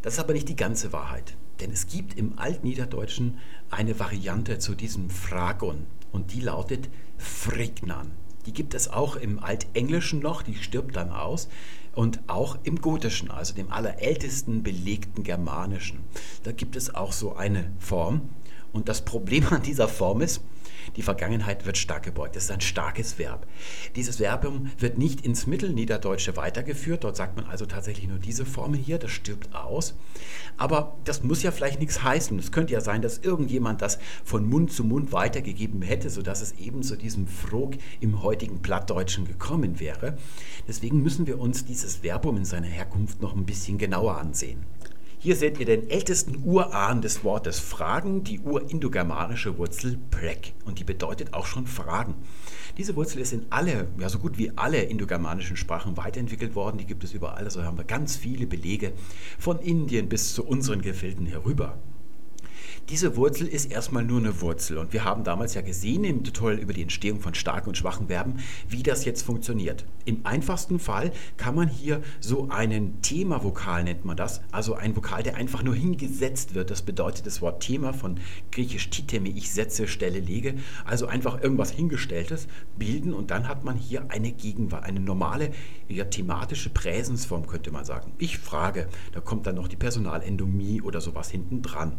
Das ist aber nicht die ganze Wahrheit. Denn es gibt im Altniederdeutschen eine Variante zu diesem Fragon und die lautet Frignan. Die gibt es auch im Altenglischen noch, die stirbt dann aus. Und auch im Gotischen, also dem allerältesten belegten Germanischen. Da gibt es auch so eine Form. Und das Problem an dieser Form ist, die Vergangenheit wird stark gebeugt. Das ist ein starkes Verb. Dieses Verbum wird nicht ins Mittelniederdeutsche weitergeführt. Dort sagt man also tatsächlich nur diese Formel hier. Das stirbt aus. Aber das muss ja vielleicht nichts heißen. Es könnte ja sein, dass irgendjemand das von Mund zu Mund weitergegeben hätte, sodass es eben zu diesem Frog im heutigen Plattdeutschen gekommen wäre. Deswegen müssen wir uns dieses Verbum in seiner Herkunft noch ein bisschen genauer ansehen. Hier seht ihr den ältesten Urahn des Wortes Fragen, die urindogermanische Wurzel prek. Und die bedeutet auch schon Fragen. Diese Wurzel ist in alle, ja so gut wie alle indogermanischen Sprachen weiterentwickelt worden. Die gibt es überall. Also haben wir ganz viele Belege von Indien bis zu unseren Gefilden herüber. Diese Wurzel ist erstmal nur eine Wurzel und wir haben damals ja gesehen im Tutorial über die Entstehung von starken und schwachen Verben, wie das jetzt funktioniert. Im einfachsten Fall kann man hier so einen Thema-Vokal nennt man das, also ein Vokal, der einfach nur hingesetzt wird. Das bedeutet das Wort Thema von griechisch titeme, ich setze, stelle, lege, also einfach irgendwas hingestelltes bilden und dann hat man hier eine Gegenwart, eine normale ja, thematische Präsensform könnte man sagen. Ich frage, da kommt dann noch die Personalendumie oder sowas hinten dran.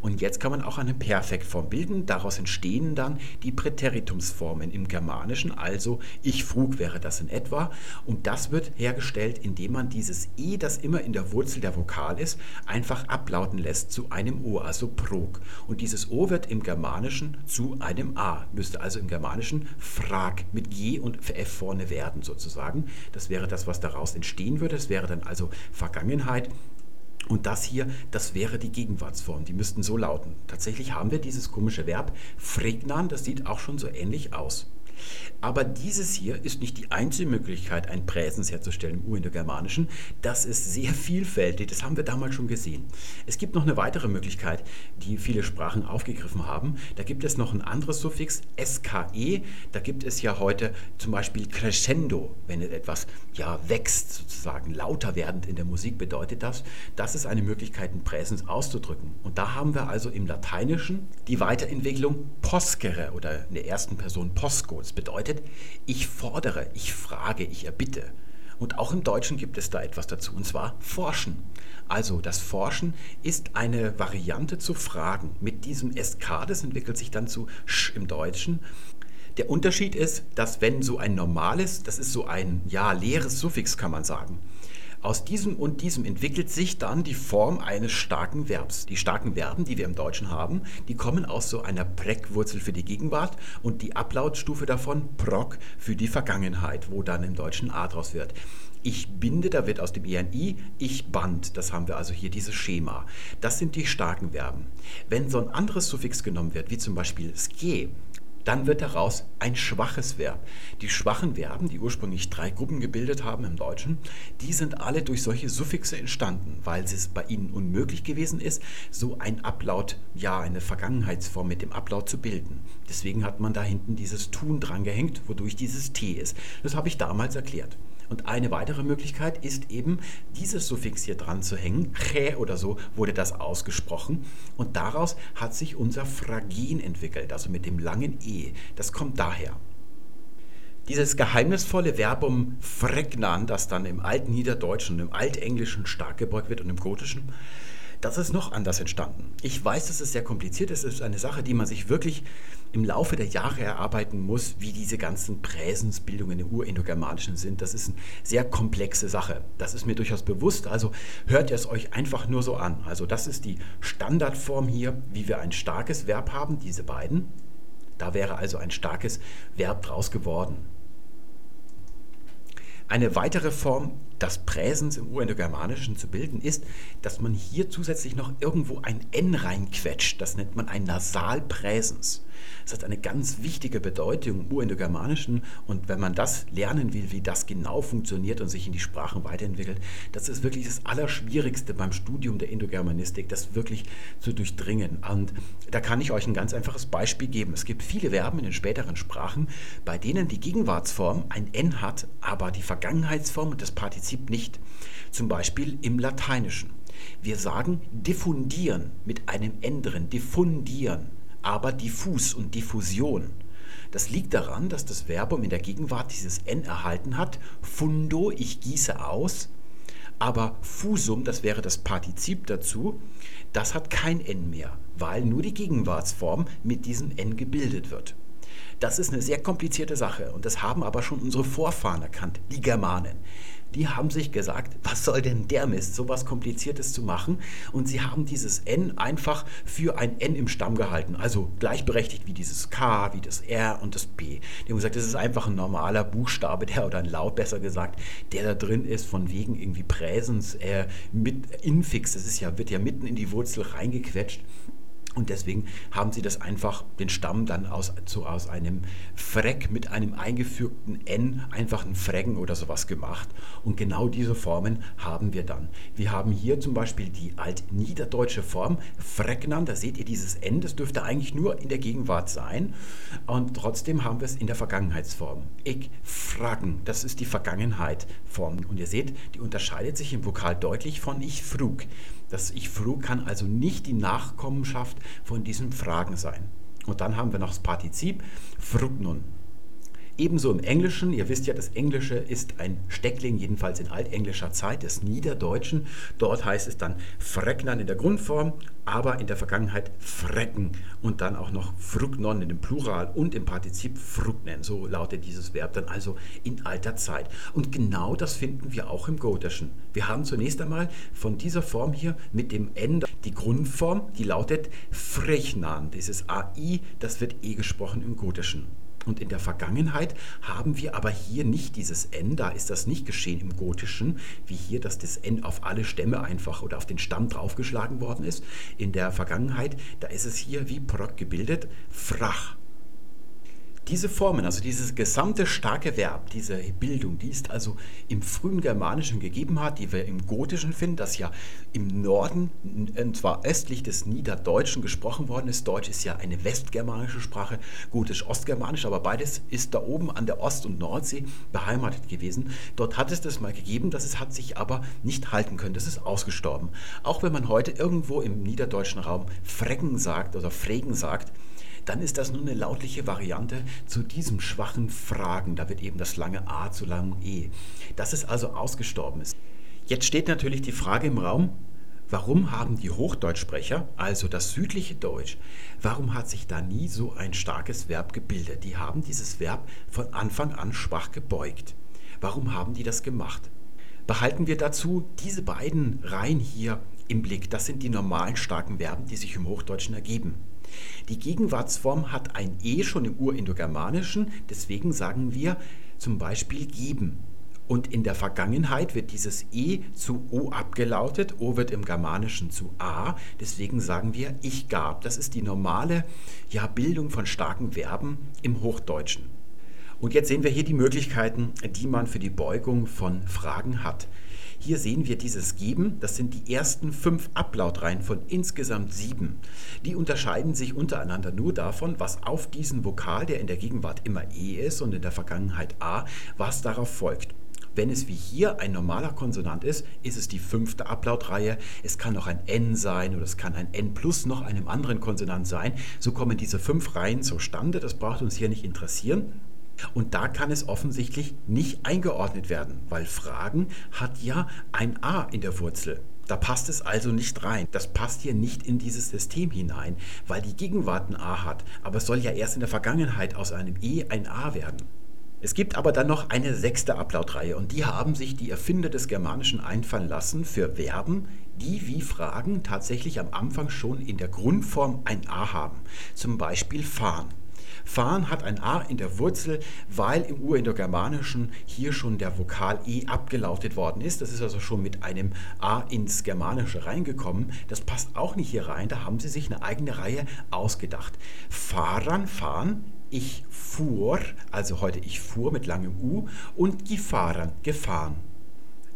Und jetzt kann man auch eine Perfektform bilden. Daraus entstehen dann die Präteritumsformen im Germanischen. Also ich frug wäre das in etwa. Und das wird hergestellt, indem man dieses E, das immer in der Wurzel der Vokal ist, einfach ablauten lässt zu einem O, also prog. Und dieses O wird im Germanischen zu einem A. Müsste also im Germanischen frag mit G und F vorne werden sozusagen. Das wäre das, was daraus entstehen würde. Das wäre dann also Vergangenheit und das hier, das wäre die Gegenwartsform. Die müssten so lauten. Tatsächlich haben wir dieses komische Verb fregnan, das sieht auch schon so ähnlich aus. Aber dieses hier ist nicht die einzige Möglichkeit, ein Präsens herzustellen im Urindogermanischen. Das ist sehr vielfältig, das haben wir damals schon gesehen. Es gibt noch eine weitere Möglichkeit, die viele Sprachen aufgegriffen haben. Da gibt es noch ein anderes Suffix, SKE. Da gibt es ja heute zum Beispiel Crescendo, wenn etwas ja wächst, sozusagen lauter werdend in der Musik bedeutet das. Das ist eine Möglichkeit, ein Präsens auszudrücken. Und da haben wir also im Lateinischen die Weiterentwicklung poscere oder in der ersten Person posco. Das bedeutet, ich fordere, ich frage, ich erbitte. Und auch im Deutschen gibt es da etwas dazu, und zwar Forschen. Also das Forschen ist eine Variante zu Fragen. Mit diesem SK, das entwickelt sich dann zu Sch im Deutschen. Der Unterschied ist, dass wenn so ein normales, das ist so ein ja leeres Suffix, kann man sagen, aus diesem und diesem entwickelt sich dann die Form eines starken Verbs. Die starken Verben, die wir im Deutschen haben, die kommen aus so einer Prägwurzel für die Gegenwart und die Ablautstufe davon Prog für die Vergangenheit, wo dann im Deutschen A draus wird. Ich binde, da wird aus dem ENI ich band. Das haben wir also hier dieses Schema. Das sind die starken Verben. Wenn so ein anderes Suffix genommen wird, wie zum Beispiel ske, dann wird daraus ein schwaches Verb. Die schwachen Verben, die ursprünglich drei Gruppen gebildet haben im Deutschen, die sind alle durch solche Suffixe entstanden, weil es bei ihnen unmöglich gewesen ist, so ein Ablaut, ja, eine Vergangenheitsform mit dem Ablaut zu bilden. Deswegen hat man da hinten dieses Tun dran gehängt, wodurch dieses T ist. Das habe ich damals erklärt. Und eine weitere Möglichkeit ist eben, dieses Suffix hier dran zu hängen. Che oder so wurde das ausgesprochen. Und daraus hat sich unser Fragen entwickelt, also mit dem langen E. Das kommt daher. Dieses geheimnisvolle Verbum fregnan, das dann im alten Niederdeutschen und im Altenglischen stark gebeugt wird und im Gotischen, das ist noch anders entstanden. Ich weiß, dass es sehr kompliziert ist. Es ist eine Sache, die man sich wirklich im Laufe der Jahre erarbeiten muss, wie diese ganzen Präsensbildungen im Urindogermanischen sind. Das ist eine sehr komplexe Sache. Das ist mir durchaus bewusst. Also hört ihr es euch einfach nur so an. Also das ist die Standardform hier, wie wir ein starkes Verb haben, diese beiden. Da wäre also ein starkes Verb draus geworden. Eine weitere Form, das Präsens im Urindogermanischen zu bilden, ist, dass man hier zusätzlich noch irgendwo ein N reinquetscht. Das nennt man ein Nasalpräsens. Das hat eine ganz wichtige Bedeutung im Urindogermanischen und wenn man das lernen will, wie das genau funktioniert und sich in die Sprachen weiterentwickelt, das ist wirklich das Allerschwierigste beim Studium der Indogermanistik, das wirklich zu durchdringen. Und da kann ich euch ein ganz einfaches Beispiel geben. Es gibt viele Verben in den späteren Sprachen, bei denen die Gegenwartsform ein N hat, aber die Vergangenheitsform und das Partizip nicht. Zum Beispiel im Lateinischen. Wir sagen diffundieren mit einem N drin, diffundieren aber diffus und Diffusion. Das liegt daran, dass das Verbum in der Gegenwart dieses N erhalten hat. Fundo, ich gieße aus. Aber fusum, das wäre das Partizip dazu, das hat kein N mehr, weil nur die Gegenwartsform mit diesem N gebildet wird. Das ist eine sehr komplizierte Sache und das haben aber schon unsere Vorfahren erkannt, die Germanen die haben sich gesagt, was soll denn der Mist, sowas Kompliziertes zu machen? Und sie haben dieses N einfach für ein N im Stamm gehalten, also gleichberechtigt wie dieses K, wie das R und das P. Die haben gesagt, das ist einfach ein normaler Buchstabe, der oder ein Laut besser gesagt, der da drin ist, von wegen irgendwie Präsens, äh, mit Infix, das ist ja, wird ja mitten in die Wurzel reingequetscht. Und deswegen haben sie das einfach, den Stamm dann aus, zu, aus einem Freck mit einem eingefügten N, einfach ein Freggen oder sowas gemacht. Und genau diese Formen haben wir dann. Wir haben hier zum Beispiel die altniederdeutsche Form Frecknan, da seht ihr dieses N, das dürfte eigentlich nur in der Gegenwart sein. Und trotzdem haben wir es in der Vergangenheitsform. Ich fraggen, das ist die Vergangenheitform. Und ihr seht, die unterscheidet sich im Vokal deutlich von ich frug. Das Ich frug kann also nicht die Nachkommenschaft von diesen Fragen sein. Und dann haben wir noch das Partizip frug nun. Ebenso im Englischen, ihr wisst ja, das Englische ist ein Steckling, jedenfalls in altenglischer Zeit, des Niederdeutschen. Dort heißt es dann Frecknan in der Grundform, aber in der Vergangenheit Frecken und dann auch noch Frugnon in dem Plural und im Partizip Frugnen. So lautet dieses Verb dann also in alter Zeit. Und genau das finden wir auch im Gotischen. Wir haben zunächst einmal von dieser Form hier mit dem N die Grundform, die lautet Frechnan. Dieses AI, das wird eh gesprochen im Gotischen. Und in der Vergangenheit haben wir aber hier nicht dieses N, da ist das nicht geschehen im Gotischen, wie hier, dass das N auf alle Stämme einfach oder auf den Stamm draufgeschlagen worden ist. In der Vergangenheit, da ist es hier wie Proc gebildet, frach. Diese Formen, also dieses gesamte starke Verb, diese Bildung, die ist also im frühen Germanischen gegeben hat, die wir im Gotischen finden, das ja im Norden, und zwar östlich des Niederdeutschen gesprochen worden ist. Deutsch ist ja eine westgermanische Sprache, Gotisch ostgermanisch, aber beides ist da oben an der Ost- und Nordsee beheimatet gewesen. Dort hat es das mal gegeben, das hat sich aber nicht halten können, das ist ausgestorben. Auch wenn man heute irgendwo im niederdeutschen Raum Frecken sagt oder Fregen sagt, dann ist das nur eine lautliche Variante zu diesem schwachen Fragen. Da wird eben das lange A zu langem E. Dass es also ausgestorben ist. Jetzt steht natürlich die Frage im Raum, warum haben die Hochdeutschsprecher, also das südliche Deutsch, warum hat sich da nie so ein starkes Verb gebildet? Die haben dieses Verb von Anfang an schwach gebeugt. Warum haben die das gemacht? Behalten wir dazu diese beiden Reihen hier im Blick. Das sind die normalen starken Verben, die sich im Hochdeutschen ergeben. Die Gegenwartsform hat ein E schon im Urindogermanischen, deswegen sagen wir zum Beispiel geben. Und in der Vergangenheit wird dieses E zu O abgelautet. O wird im Germanischen zu A. Deswegen sagen wir ich gab. Das ist die normale ja, Bildung von starken Verben im Hochdeutschen. Und jetzt sehen wir hier die Möglichkeiten, die man für die Beugung von Fragen hat. Hier sehen wir dieses Geben, das sind die ersten fünf Ablautreihen von insgesamt sieben. Die unterscheiden sich untereinander nur davon, was auf diesen Vokal, der in der Gegenwart immer E ist und in der Vergangenheit A, was darauf folgt. Wenn es wie hier ein normaler Konsonant ist, ist es die fünfte Ablautreihe. Es kann auch ein N sein oder es kann ein N plus noch einem anderen Konsonant sein. So kommen diese fünf Reihen zustande. Das braucht uns hier nicht interessieren. Und da kann es offensichtlich nicht eingeordnet werden, weil Fragen hat ja ein A in der Wurzel. Da passt es also nicht rein. Das passt hier nicht in dieses System hinein, weil die Gegenwart ein A hat. Aber es soll ja erst in der Vergangenheit aus einem E ein A werden. Es gibt aber dann noch eine sechste Ablautreihe und die haben sich die Erfinder des Germanischen einfallen lassen für Verben, die wie Fragen tatsächlich am Anfang schon in der Grundform ein A haben. Zum Beispiel fahren. Fahren hat ein A in der Wurzel, weil im Urindogermanischen hier schon der Vokal E abgelautet worden ist. Das ist also schon mit einem A ins Germanische reingekommen. Das passt auch nicht hier rein. Da haben sie sich eine eigene Reihe ausgedacht. Fahren, fahren ich fuhr, also heute ich fuhr mit langem U, und gefahren, gefahren.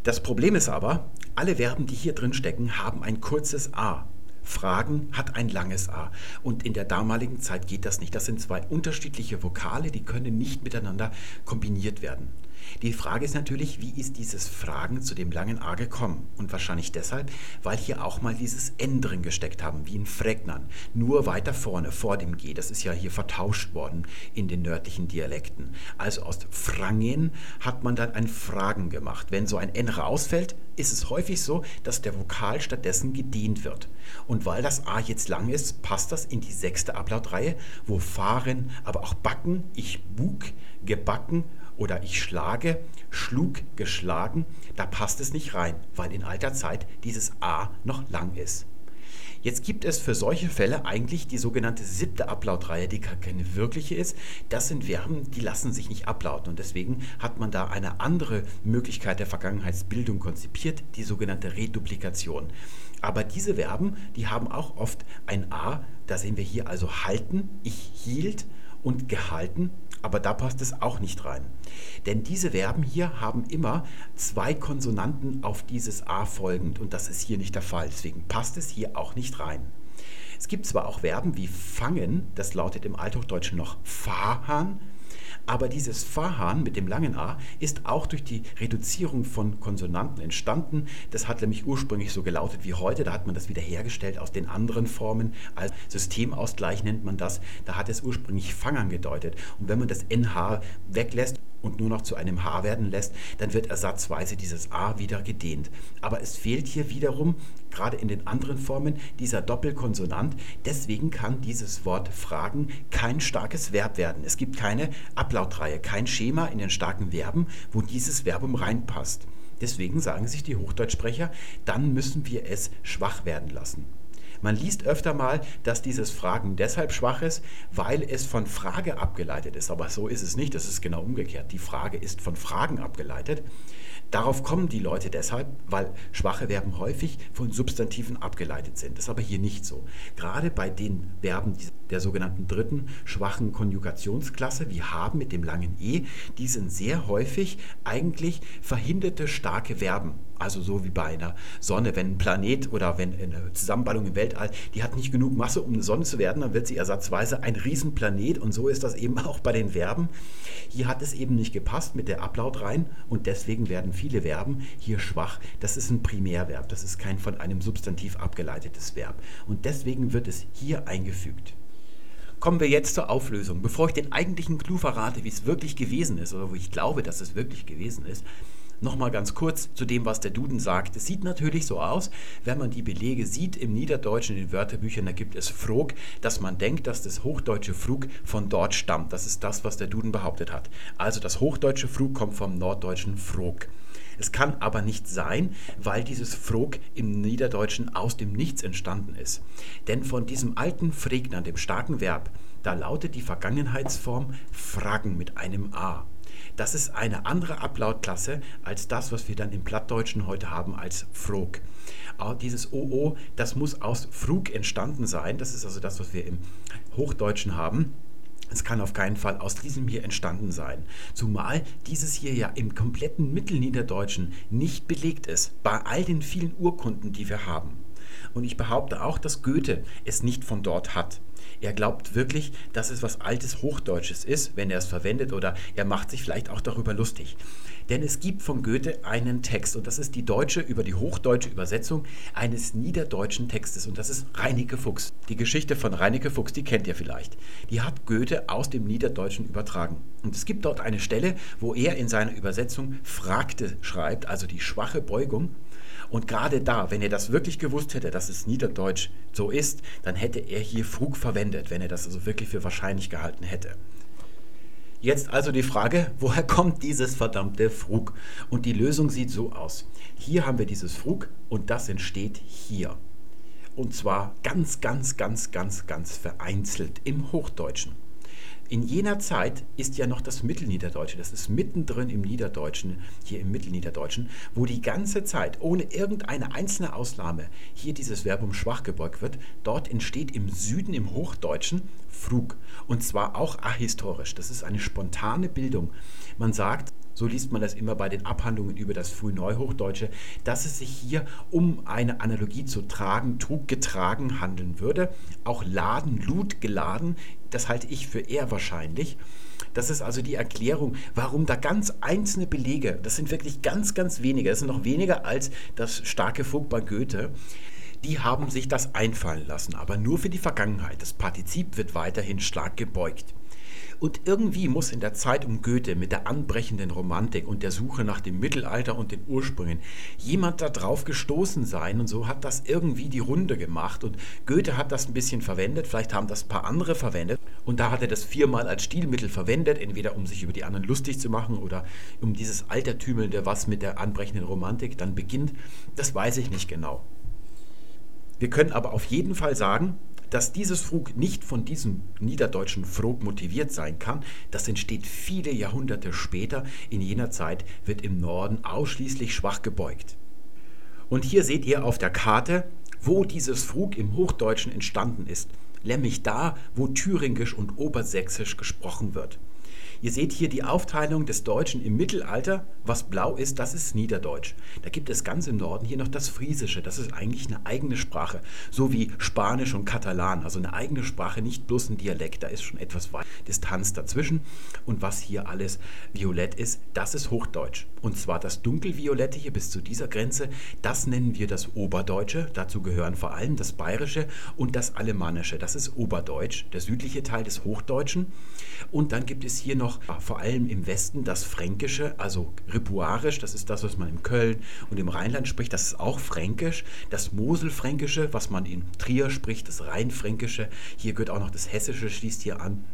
Das Problem ist aber, alle Verben, die hier drin stecken, haben ein kurzes A. Fragen hat ein langes A. Und in der damaligen Zeit geht das nicht. Das sind zwei unterschiedliche Vokale, die können nicht miteinander kombiniert werden. Die Frage ist natürlich, wie ist dieses Fragen zu dem langen A gekommen? Und wahrscheinlich deshalb, weil hier auch mal dieses N drin gesteckt haben, wie in Fregnan. Nur weiter vorne, vor dem G. Das ist ja hier vertauscht worden in den nördlichen Dialekten. Also aus Frangen hat man dann ein Fragen gemacht. Wenn so ein N rausfällt, ist es häufig so, dass der Vokal stattdessen gedehnt wird. Und weil das A jetzt lang ist, passt das in die sechste Ablautreihe, wo fahren, aber auch backen, ich bug, gebacken oder ich schlage, schlug, geschlagen, da passt es nicht rein, weil in alter Zeit dieses A noch lang ist. Jetzt gibt es für solche Fälle eigentlich die sogenannte siebte Ablautreihe, die keine wirkliche ist. Das sind Verben, die lassen sich nicht ablauten und deswegen hat man da eine andere Möglichkeit der Vergangenheitsbildung konzipiert, die sogenannte Reduplikation. Aber diese Verben, die haben auch oft ein A, da sehen wir hier also halten, ich hielt und gehalten, aber da passt es auch nicht rein. Denn diese Verben hier haben immer zwei Konsonanten auf dieses A folgend und das ist hier nicht der Fall. Deswegen passt es hier auch nicht rein. Es gibt zwar auch Verben wie fangen, das lautet im Althochdeutschen noch fahan, aber dieses Fahan mit dem langen A ist auch durch die Reduzierung von Konsonanten entstanden. Das hat nämlich ursprünglich so gelautet wie heute. Da hat man das wiederhergestellt aus den anderen Formen. Als Systemausgleich nennt man das. Da hat es ursprünglich Fangern gedeutet. Und wenn man das NH weglässt, und nur noch zu einem H werden lässt, dann wird ersatzweise dieses A wieder gedehnt. Aber es fehlt hier wiederum, gerade in den anderen Formen, dieser Doppelkonsonant. Deswegen kann dieses Wort Fragen kein starkes Verb werden. Es gibt keine Ablautreihe, kein Schema in den starken Verben, wo dieses Verbum reinpasst. Deswegen sagen sich die Hochdeutschsprecher, dann müssen wir es schwach werden lassen. Man liest öfter mal, dass dieses Fragen deshalb schwach ist, weil es von Frage abgeleitet ist. Aber so ist es nicht, das ist genau umgekehrt. Die Frage ist von Fragen abgeleitet. Darauf kommen die Leute deshalb, weil schwache Verben häufig von Substantiven abgeleitet sind. Das ist aber hier nicht so. Gerade bei den Verben der sogenannten dritten schwachen Konjugationsklasse, wie haben mit dem langen E, die sind sehr häufig eigentlich verhinderte starke Verben. Also so wie bei einer Sonne, wenn ein Planet oder wenn eine Zusammenballung im Weltall, die hat nicht genug Masse, um eine Sonne zu werden, dann wird sie ersatzweise ein Riesenplanet und so ist das eben auch bei den Verben. Hier hat es eben nicht gepasst mit der Ablaut rein und deswegen werden viele Verben hier schwach. Das ist ein Primärverb, das ist kein von einem Substantiv abgeleitetes Verb und deswegen wird es hier eingefügt. Kommen wir jetzt zur Auflösung. Bevor ich den eigentlichen Clou verrate, wie es wirklich gewesen ist oder wo ich glaube, dass es wirklich gewesen ist, Nochmal ganz kurz zu dem, was der Duden sagt. Es sieht natürlich so aus, wenn man die Belege sieht im Niederdeutschen in den Wörterbüchern, da gibt es Frog, dass man denkt, dass das hochdeutsche Frug von dort stammt. Das ist das, was der Duden behauptet hat. Also das hochdeutsche Frug kommt vom norddeutschen Frog. Es kann aber nicht sein, weil dieses Frog im Niederdeutschen aus dem Nichts entstanden ist. Denn von diesem alten Fregner, dem starken Verb, da lautet die Vergangenheitsform fragen mit einem A. Das ist eine andere Ablautklasse als das, was wir dann im Plattdeutschen heute haben als Frog. Dieses OO, das muss aus Frug entstanden sein. Das ist also das, was wir im Hochdeutschen haben. Es kann auf keinen Fall aus diesem hier entstanden sein. Zumal dieses hier ja im kompletten Mittelniederdeutschen nicht belegt ist, bei all den vielen Urkunden, die wir haben. Und ich behaupte auch, dass Goethe es nicht von dort hat. Er glaubt wirklich, dass es was altes Hochdeutsches ist, wenn er es verwendet, oder er macht sich vielleicht auch darüber lustig. Denn es gibt von Goethe einen Text und das ist die deutsche über die hochdeutsche Übersetzung eines niederdeutschen Textes und das ist Reineke Fuchs. Die Geschichte von Reineke Fuchs, die kennt ihr vielleicht. Die hat Goethe aus dem Niederdeutschen übertragen. Und es gibt dort eine Stelle, wo er in seiner Übersetzung fragte schreibt, also die schwache Beugung. Und gerade da, wenn er das wirklich gewusst hätte, dass es Niederdeutsch so ist, dann hätte er hier Frug verwendet, wenn er das also wirklich für wahrscheinlich gehalten hätte. Jetzt also die Frage, [laughs] woher kommt dieses verdammte Frug? Und die Lösung sieht so aus. Hier haben wir dieses Frug und das entsteht hier. Und zwar ganz, ganz, ganz, ganz, ganz vereinzelt im Hochdeutschen. In jener Zeit ist ja noch das Mittelniederdeutsche, das ist mittendrin im Niederdeutschen, hier im Mittelniederdeutschen, wo die ganze Zeit ohne irgendeine einzelne Ausnahme hier dieses Verbum schwach gebeugt wird. Dort entsteht im Süden, im Hochdeutschen, Frug. Und zwar auch ahistorisch. Das ist eine spontane Bildung. Man sagt, so liest man das immer bei den Abhandlungen über das Frühneuhochdeutsche, dass es sich hier um eine Analogie zu tragen, trug, getragen handeln würde. Auch laden, lud, geladen, das halte ich für eher wahrscheinlich. Das ist also die Erklärung, warum da ganz einzelne Belege, das sind wirklich ganz, ganz wenige, das sind noch weniger als das starke Vogt bei Goethe, die haben sich das einfallen lassen, aber nur für die Vergangenheit. Das Partizip wird weiterhin stark gebeugt. Und irgendwie muss in der Zeit um Goethe mit der anbrechenden Romantik und der Suche nach dem Mittelalter und den Ursprüngen jemand da drauf gestoßen sein. Und so hat das irgendwie die Runde gemacht. Und Goethe hat das ein bisschen verwendet, vielleicht haben das ein paar andere verwendet. Und da hat er das viermal als Stilmittel verwendet, entweder um sich über die anderen lustig zu machen oder um dieses Altertümelnde, was mit der anbrechenden Romantik dann beginnt, das weiß ich nicht genau. Wir können aber auf jeden Fall sagen, dass dieses Frug nicht von diesem niederdeutschen Frog motiviert sein kann, das entsteht viele Jahrhunderte später. In jener Zeit wird im Norden ausschließlich schwach gebeugt. Und hier seht ihr auf der Karte, wo dieses Frug im Hochdeutschen entstanden ist, nämlich da, wo Thüringisch und Obersächsisch gesprochen wird. Ihr seht hier die Aufteilung des Deutschen im Mittelalter. Was blau ist, das ist Niederdeutsch. Da gibt es ganz im Norden hier noch das Friesische. Das ist eigentlich eine eigene Sprache. So wie Spanisch und Katalan. Also eine eigene Sprache, nicht bloß ein Dialekt. Da ist schon etwas weit Distanz dazwischen. Und was hier alles violett ist, das ist Hochdeutsch. Und zwar das dunkelviolette hier bis zu dieser Grenze. Das nennen wir das Oberdeutsche. Dazu gehören vor allem das Bayerische und das Alemannische. Das ist Oberdeutsch, der südliche Teil des Hochdeutschen. Und dann gibt es hier noch noch vor allem im Westen das Fränkische, also Ripuarisch, das ist das, was man in Köln und im Rheinland spricht, das ist auch Fränkisch. Das Moselfränkische, was man in Trier spricht, das Rheinfränkische. Hier gehört auch noch das Hessische, schließt hier an.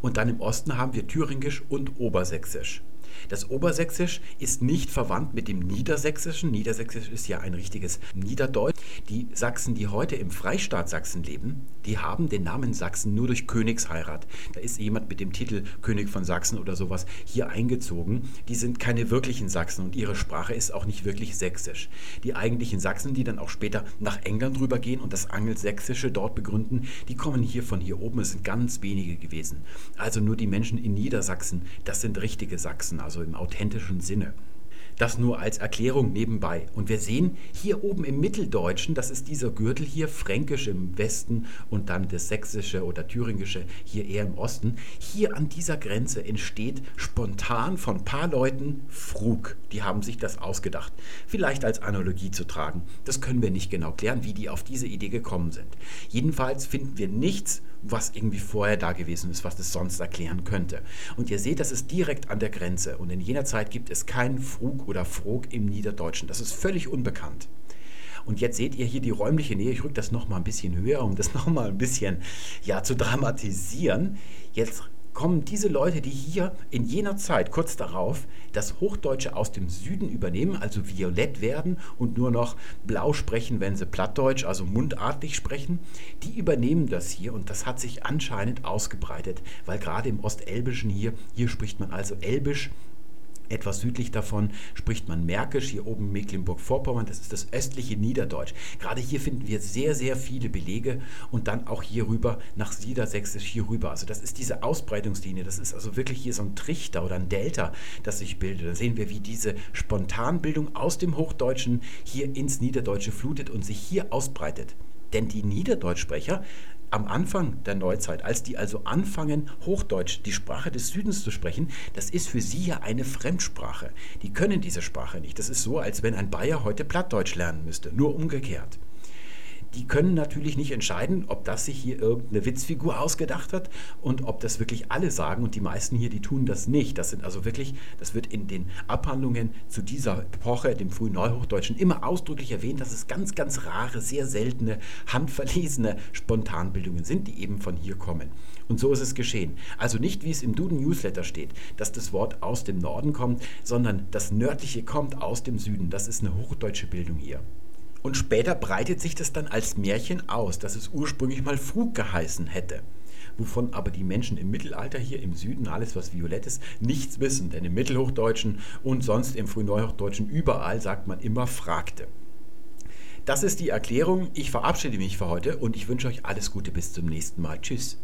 Und dann im Osten haben wir Thüringisch und Obersächsisch. Das Obersächsisch ist nicht verwandt mit dem Niedersächsischen. Niedersächsisch ist ja ein richtiges Niederdeutsch. Die Sachsen, die heute im Freistaat Sachsen leben, die haben den Namen Sachsen nur durch Königsheirat. Da ist jemand mit dem Titel König von Sachsen oder sowas hier eingezogen. Die sind keine wirklichen Sachsen und ihre Sprache ist auch nicht wirklich sächsisch. Die eigentlichen Sachsen, die dann auch später nach England rübergehen und das Angelsächsische dort begründen, die kommen hier von hier oben. Es sind ganz wenige gewesen. Also nur die Menschen in Niedersachsen, das sind richtige Sachsen also im authentischen Sinne. Das nur als Erklärung nebenbei. Und wir sehen hier oben im Mitteldeutschen, das ist dieser Gürtel hier, fränkisch im Westen und dann das sächsische oder thüringische hier eher im Osten. Hier an dieser Grenze entsteht spontan von ein paar Leuten Frug. Die haben sich das ausgedacht. Vielleicht als Analogie zu tragen. Das können wir nicht genau klären, wie die auf diese Idee gekommen sind. Jedenfalls finden wir nichts, was irgendwie vorher da gewesen ist, was das sonst erklären könnte. Und ihr seht, das ist direkt an der Grenze. Und in jener Zeit gibt es keinen Frug oder Frog im Niederdeutschen. Das ist völlig unbekannt. Und jetzt seht ihr hier die räumliche Nähe. Ich rücke das nochmal ein bisschen höher, um das [laughs] nochmal ein bisschen ja, zu dramatisieren. Jetzt kommen diese Leute, die hier in jener Zeit kurz darauf das Hochdeutsche aus dem Süden übernehmen, also violett werden und nur noch blau sprechen, wenn sie plattdeutsch, also mundartlich sprechen, die übernehmen das hier und das hat sich anscheinend ausgebreitet, weil gerade im Ostelbischen hier, hier spricht man also Elbisch etwas südlich davon spricht man Märkisch, hier oben Mecklenburg-Vorpommern, das ist das östliche Niederdeutsch. Gerade hier finden wir sehr, sehr viele Belege und dann auch hier rüber nach Niedersächsisch hier rüber. Also das ist diese Ausbreitungslinie, das ist also wirklich hier so ein Trichter oder ein Delta, das sich bildet. Da sehen wir, wie diese Spontanbildung aus dem Hochdeutschen hier ins Niederdeutsche flutet und sich hier ausbreitet. Denn die Niederdeutschsprecher am Anfang der Neuzeit, als die also anfangen, Hochdeutsch, die Sprache des Südens zu sprechen, das ist für sie ja eine Fremdsprache. Die können diese Sprache nicht. Das ist so, als wenn ein Bayer heute Plattdeutsch lernen müsste, nur umgekehrt die können natürlich nicht entscheiden, ob das sich hier irgendeine Witzfigur ausgedacht hat und ob das wirklich alle sagen. Und die meisten hier, die tun das nicht. Das sind also wirklich, das wird in den Abhandlungen zu dieser Epoche, dem frühen Neuhochdeutschen, immer ausdrücklich erwähnt, dass es ganz, ganz rare, sehr seltene, handverlesene Spontanbildungen sind, die eben von hier kommen. Und so ist es geschehen. Also nicht, wie es im Duden Newsletter steht, dass das Wort aus dem Norden kommt, sondern das Nördliche kommt aus dem Süden. Das ist eine hochdeutsche Bildung hier. Und später breitet sich das dann als Märchen aus, dass es ursprünglich mal Frug geheißen hätte. Wovon aber die Menschen im Mittelalter hier im Süden, alles was violett ist, nichts wissen. Denn im Mittelhochdeutschen und sonst im Frühneuhochdeutschen überall sagt man immer fragte. Das ist die Erklärung. Ich verabschiede mich für heute und ich wünsche euch alles Gute bis zum nächsten Mal. Tschüss.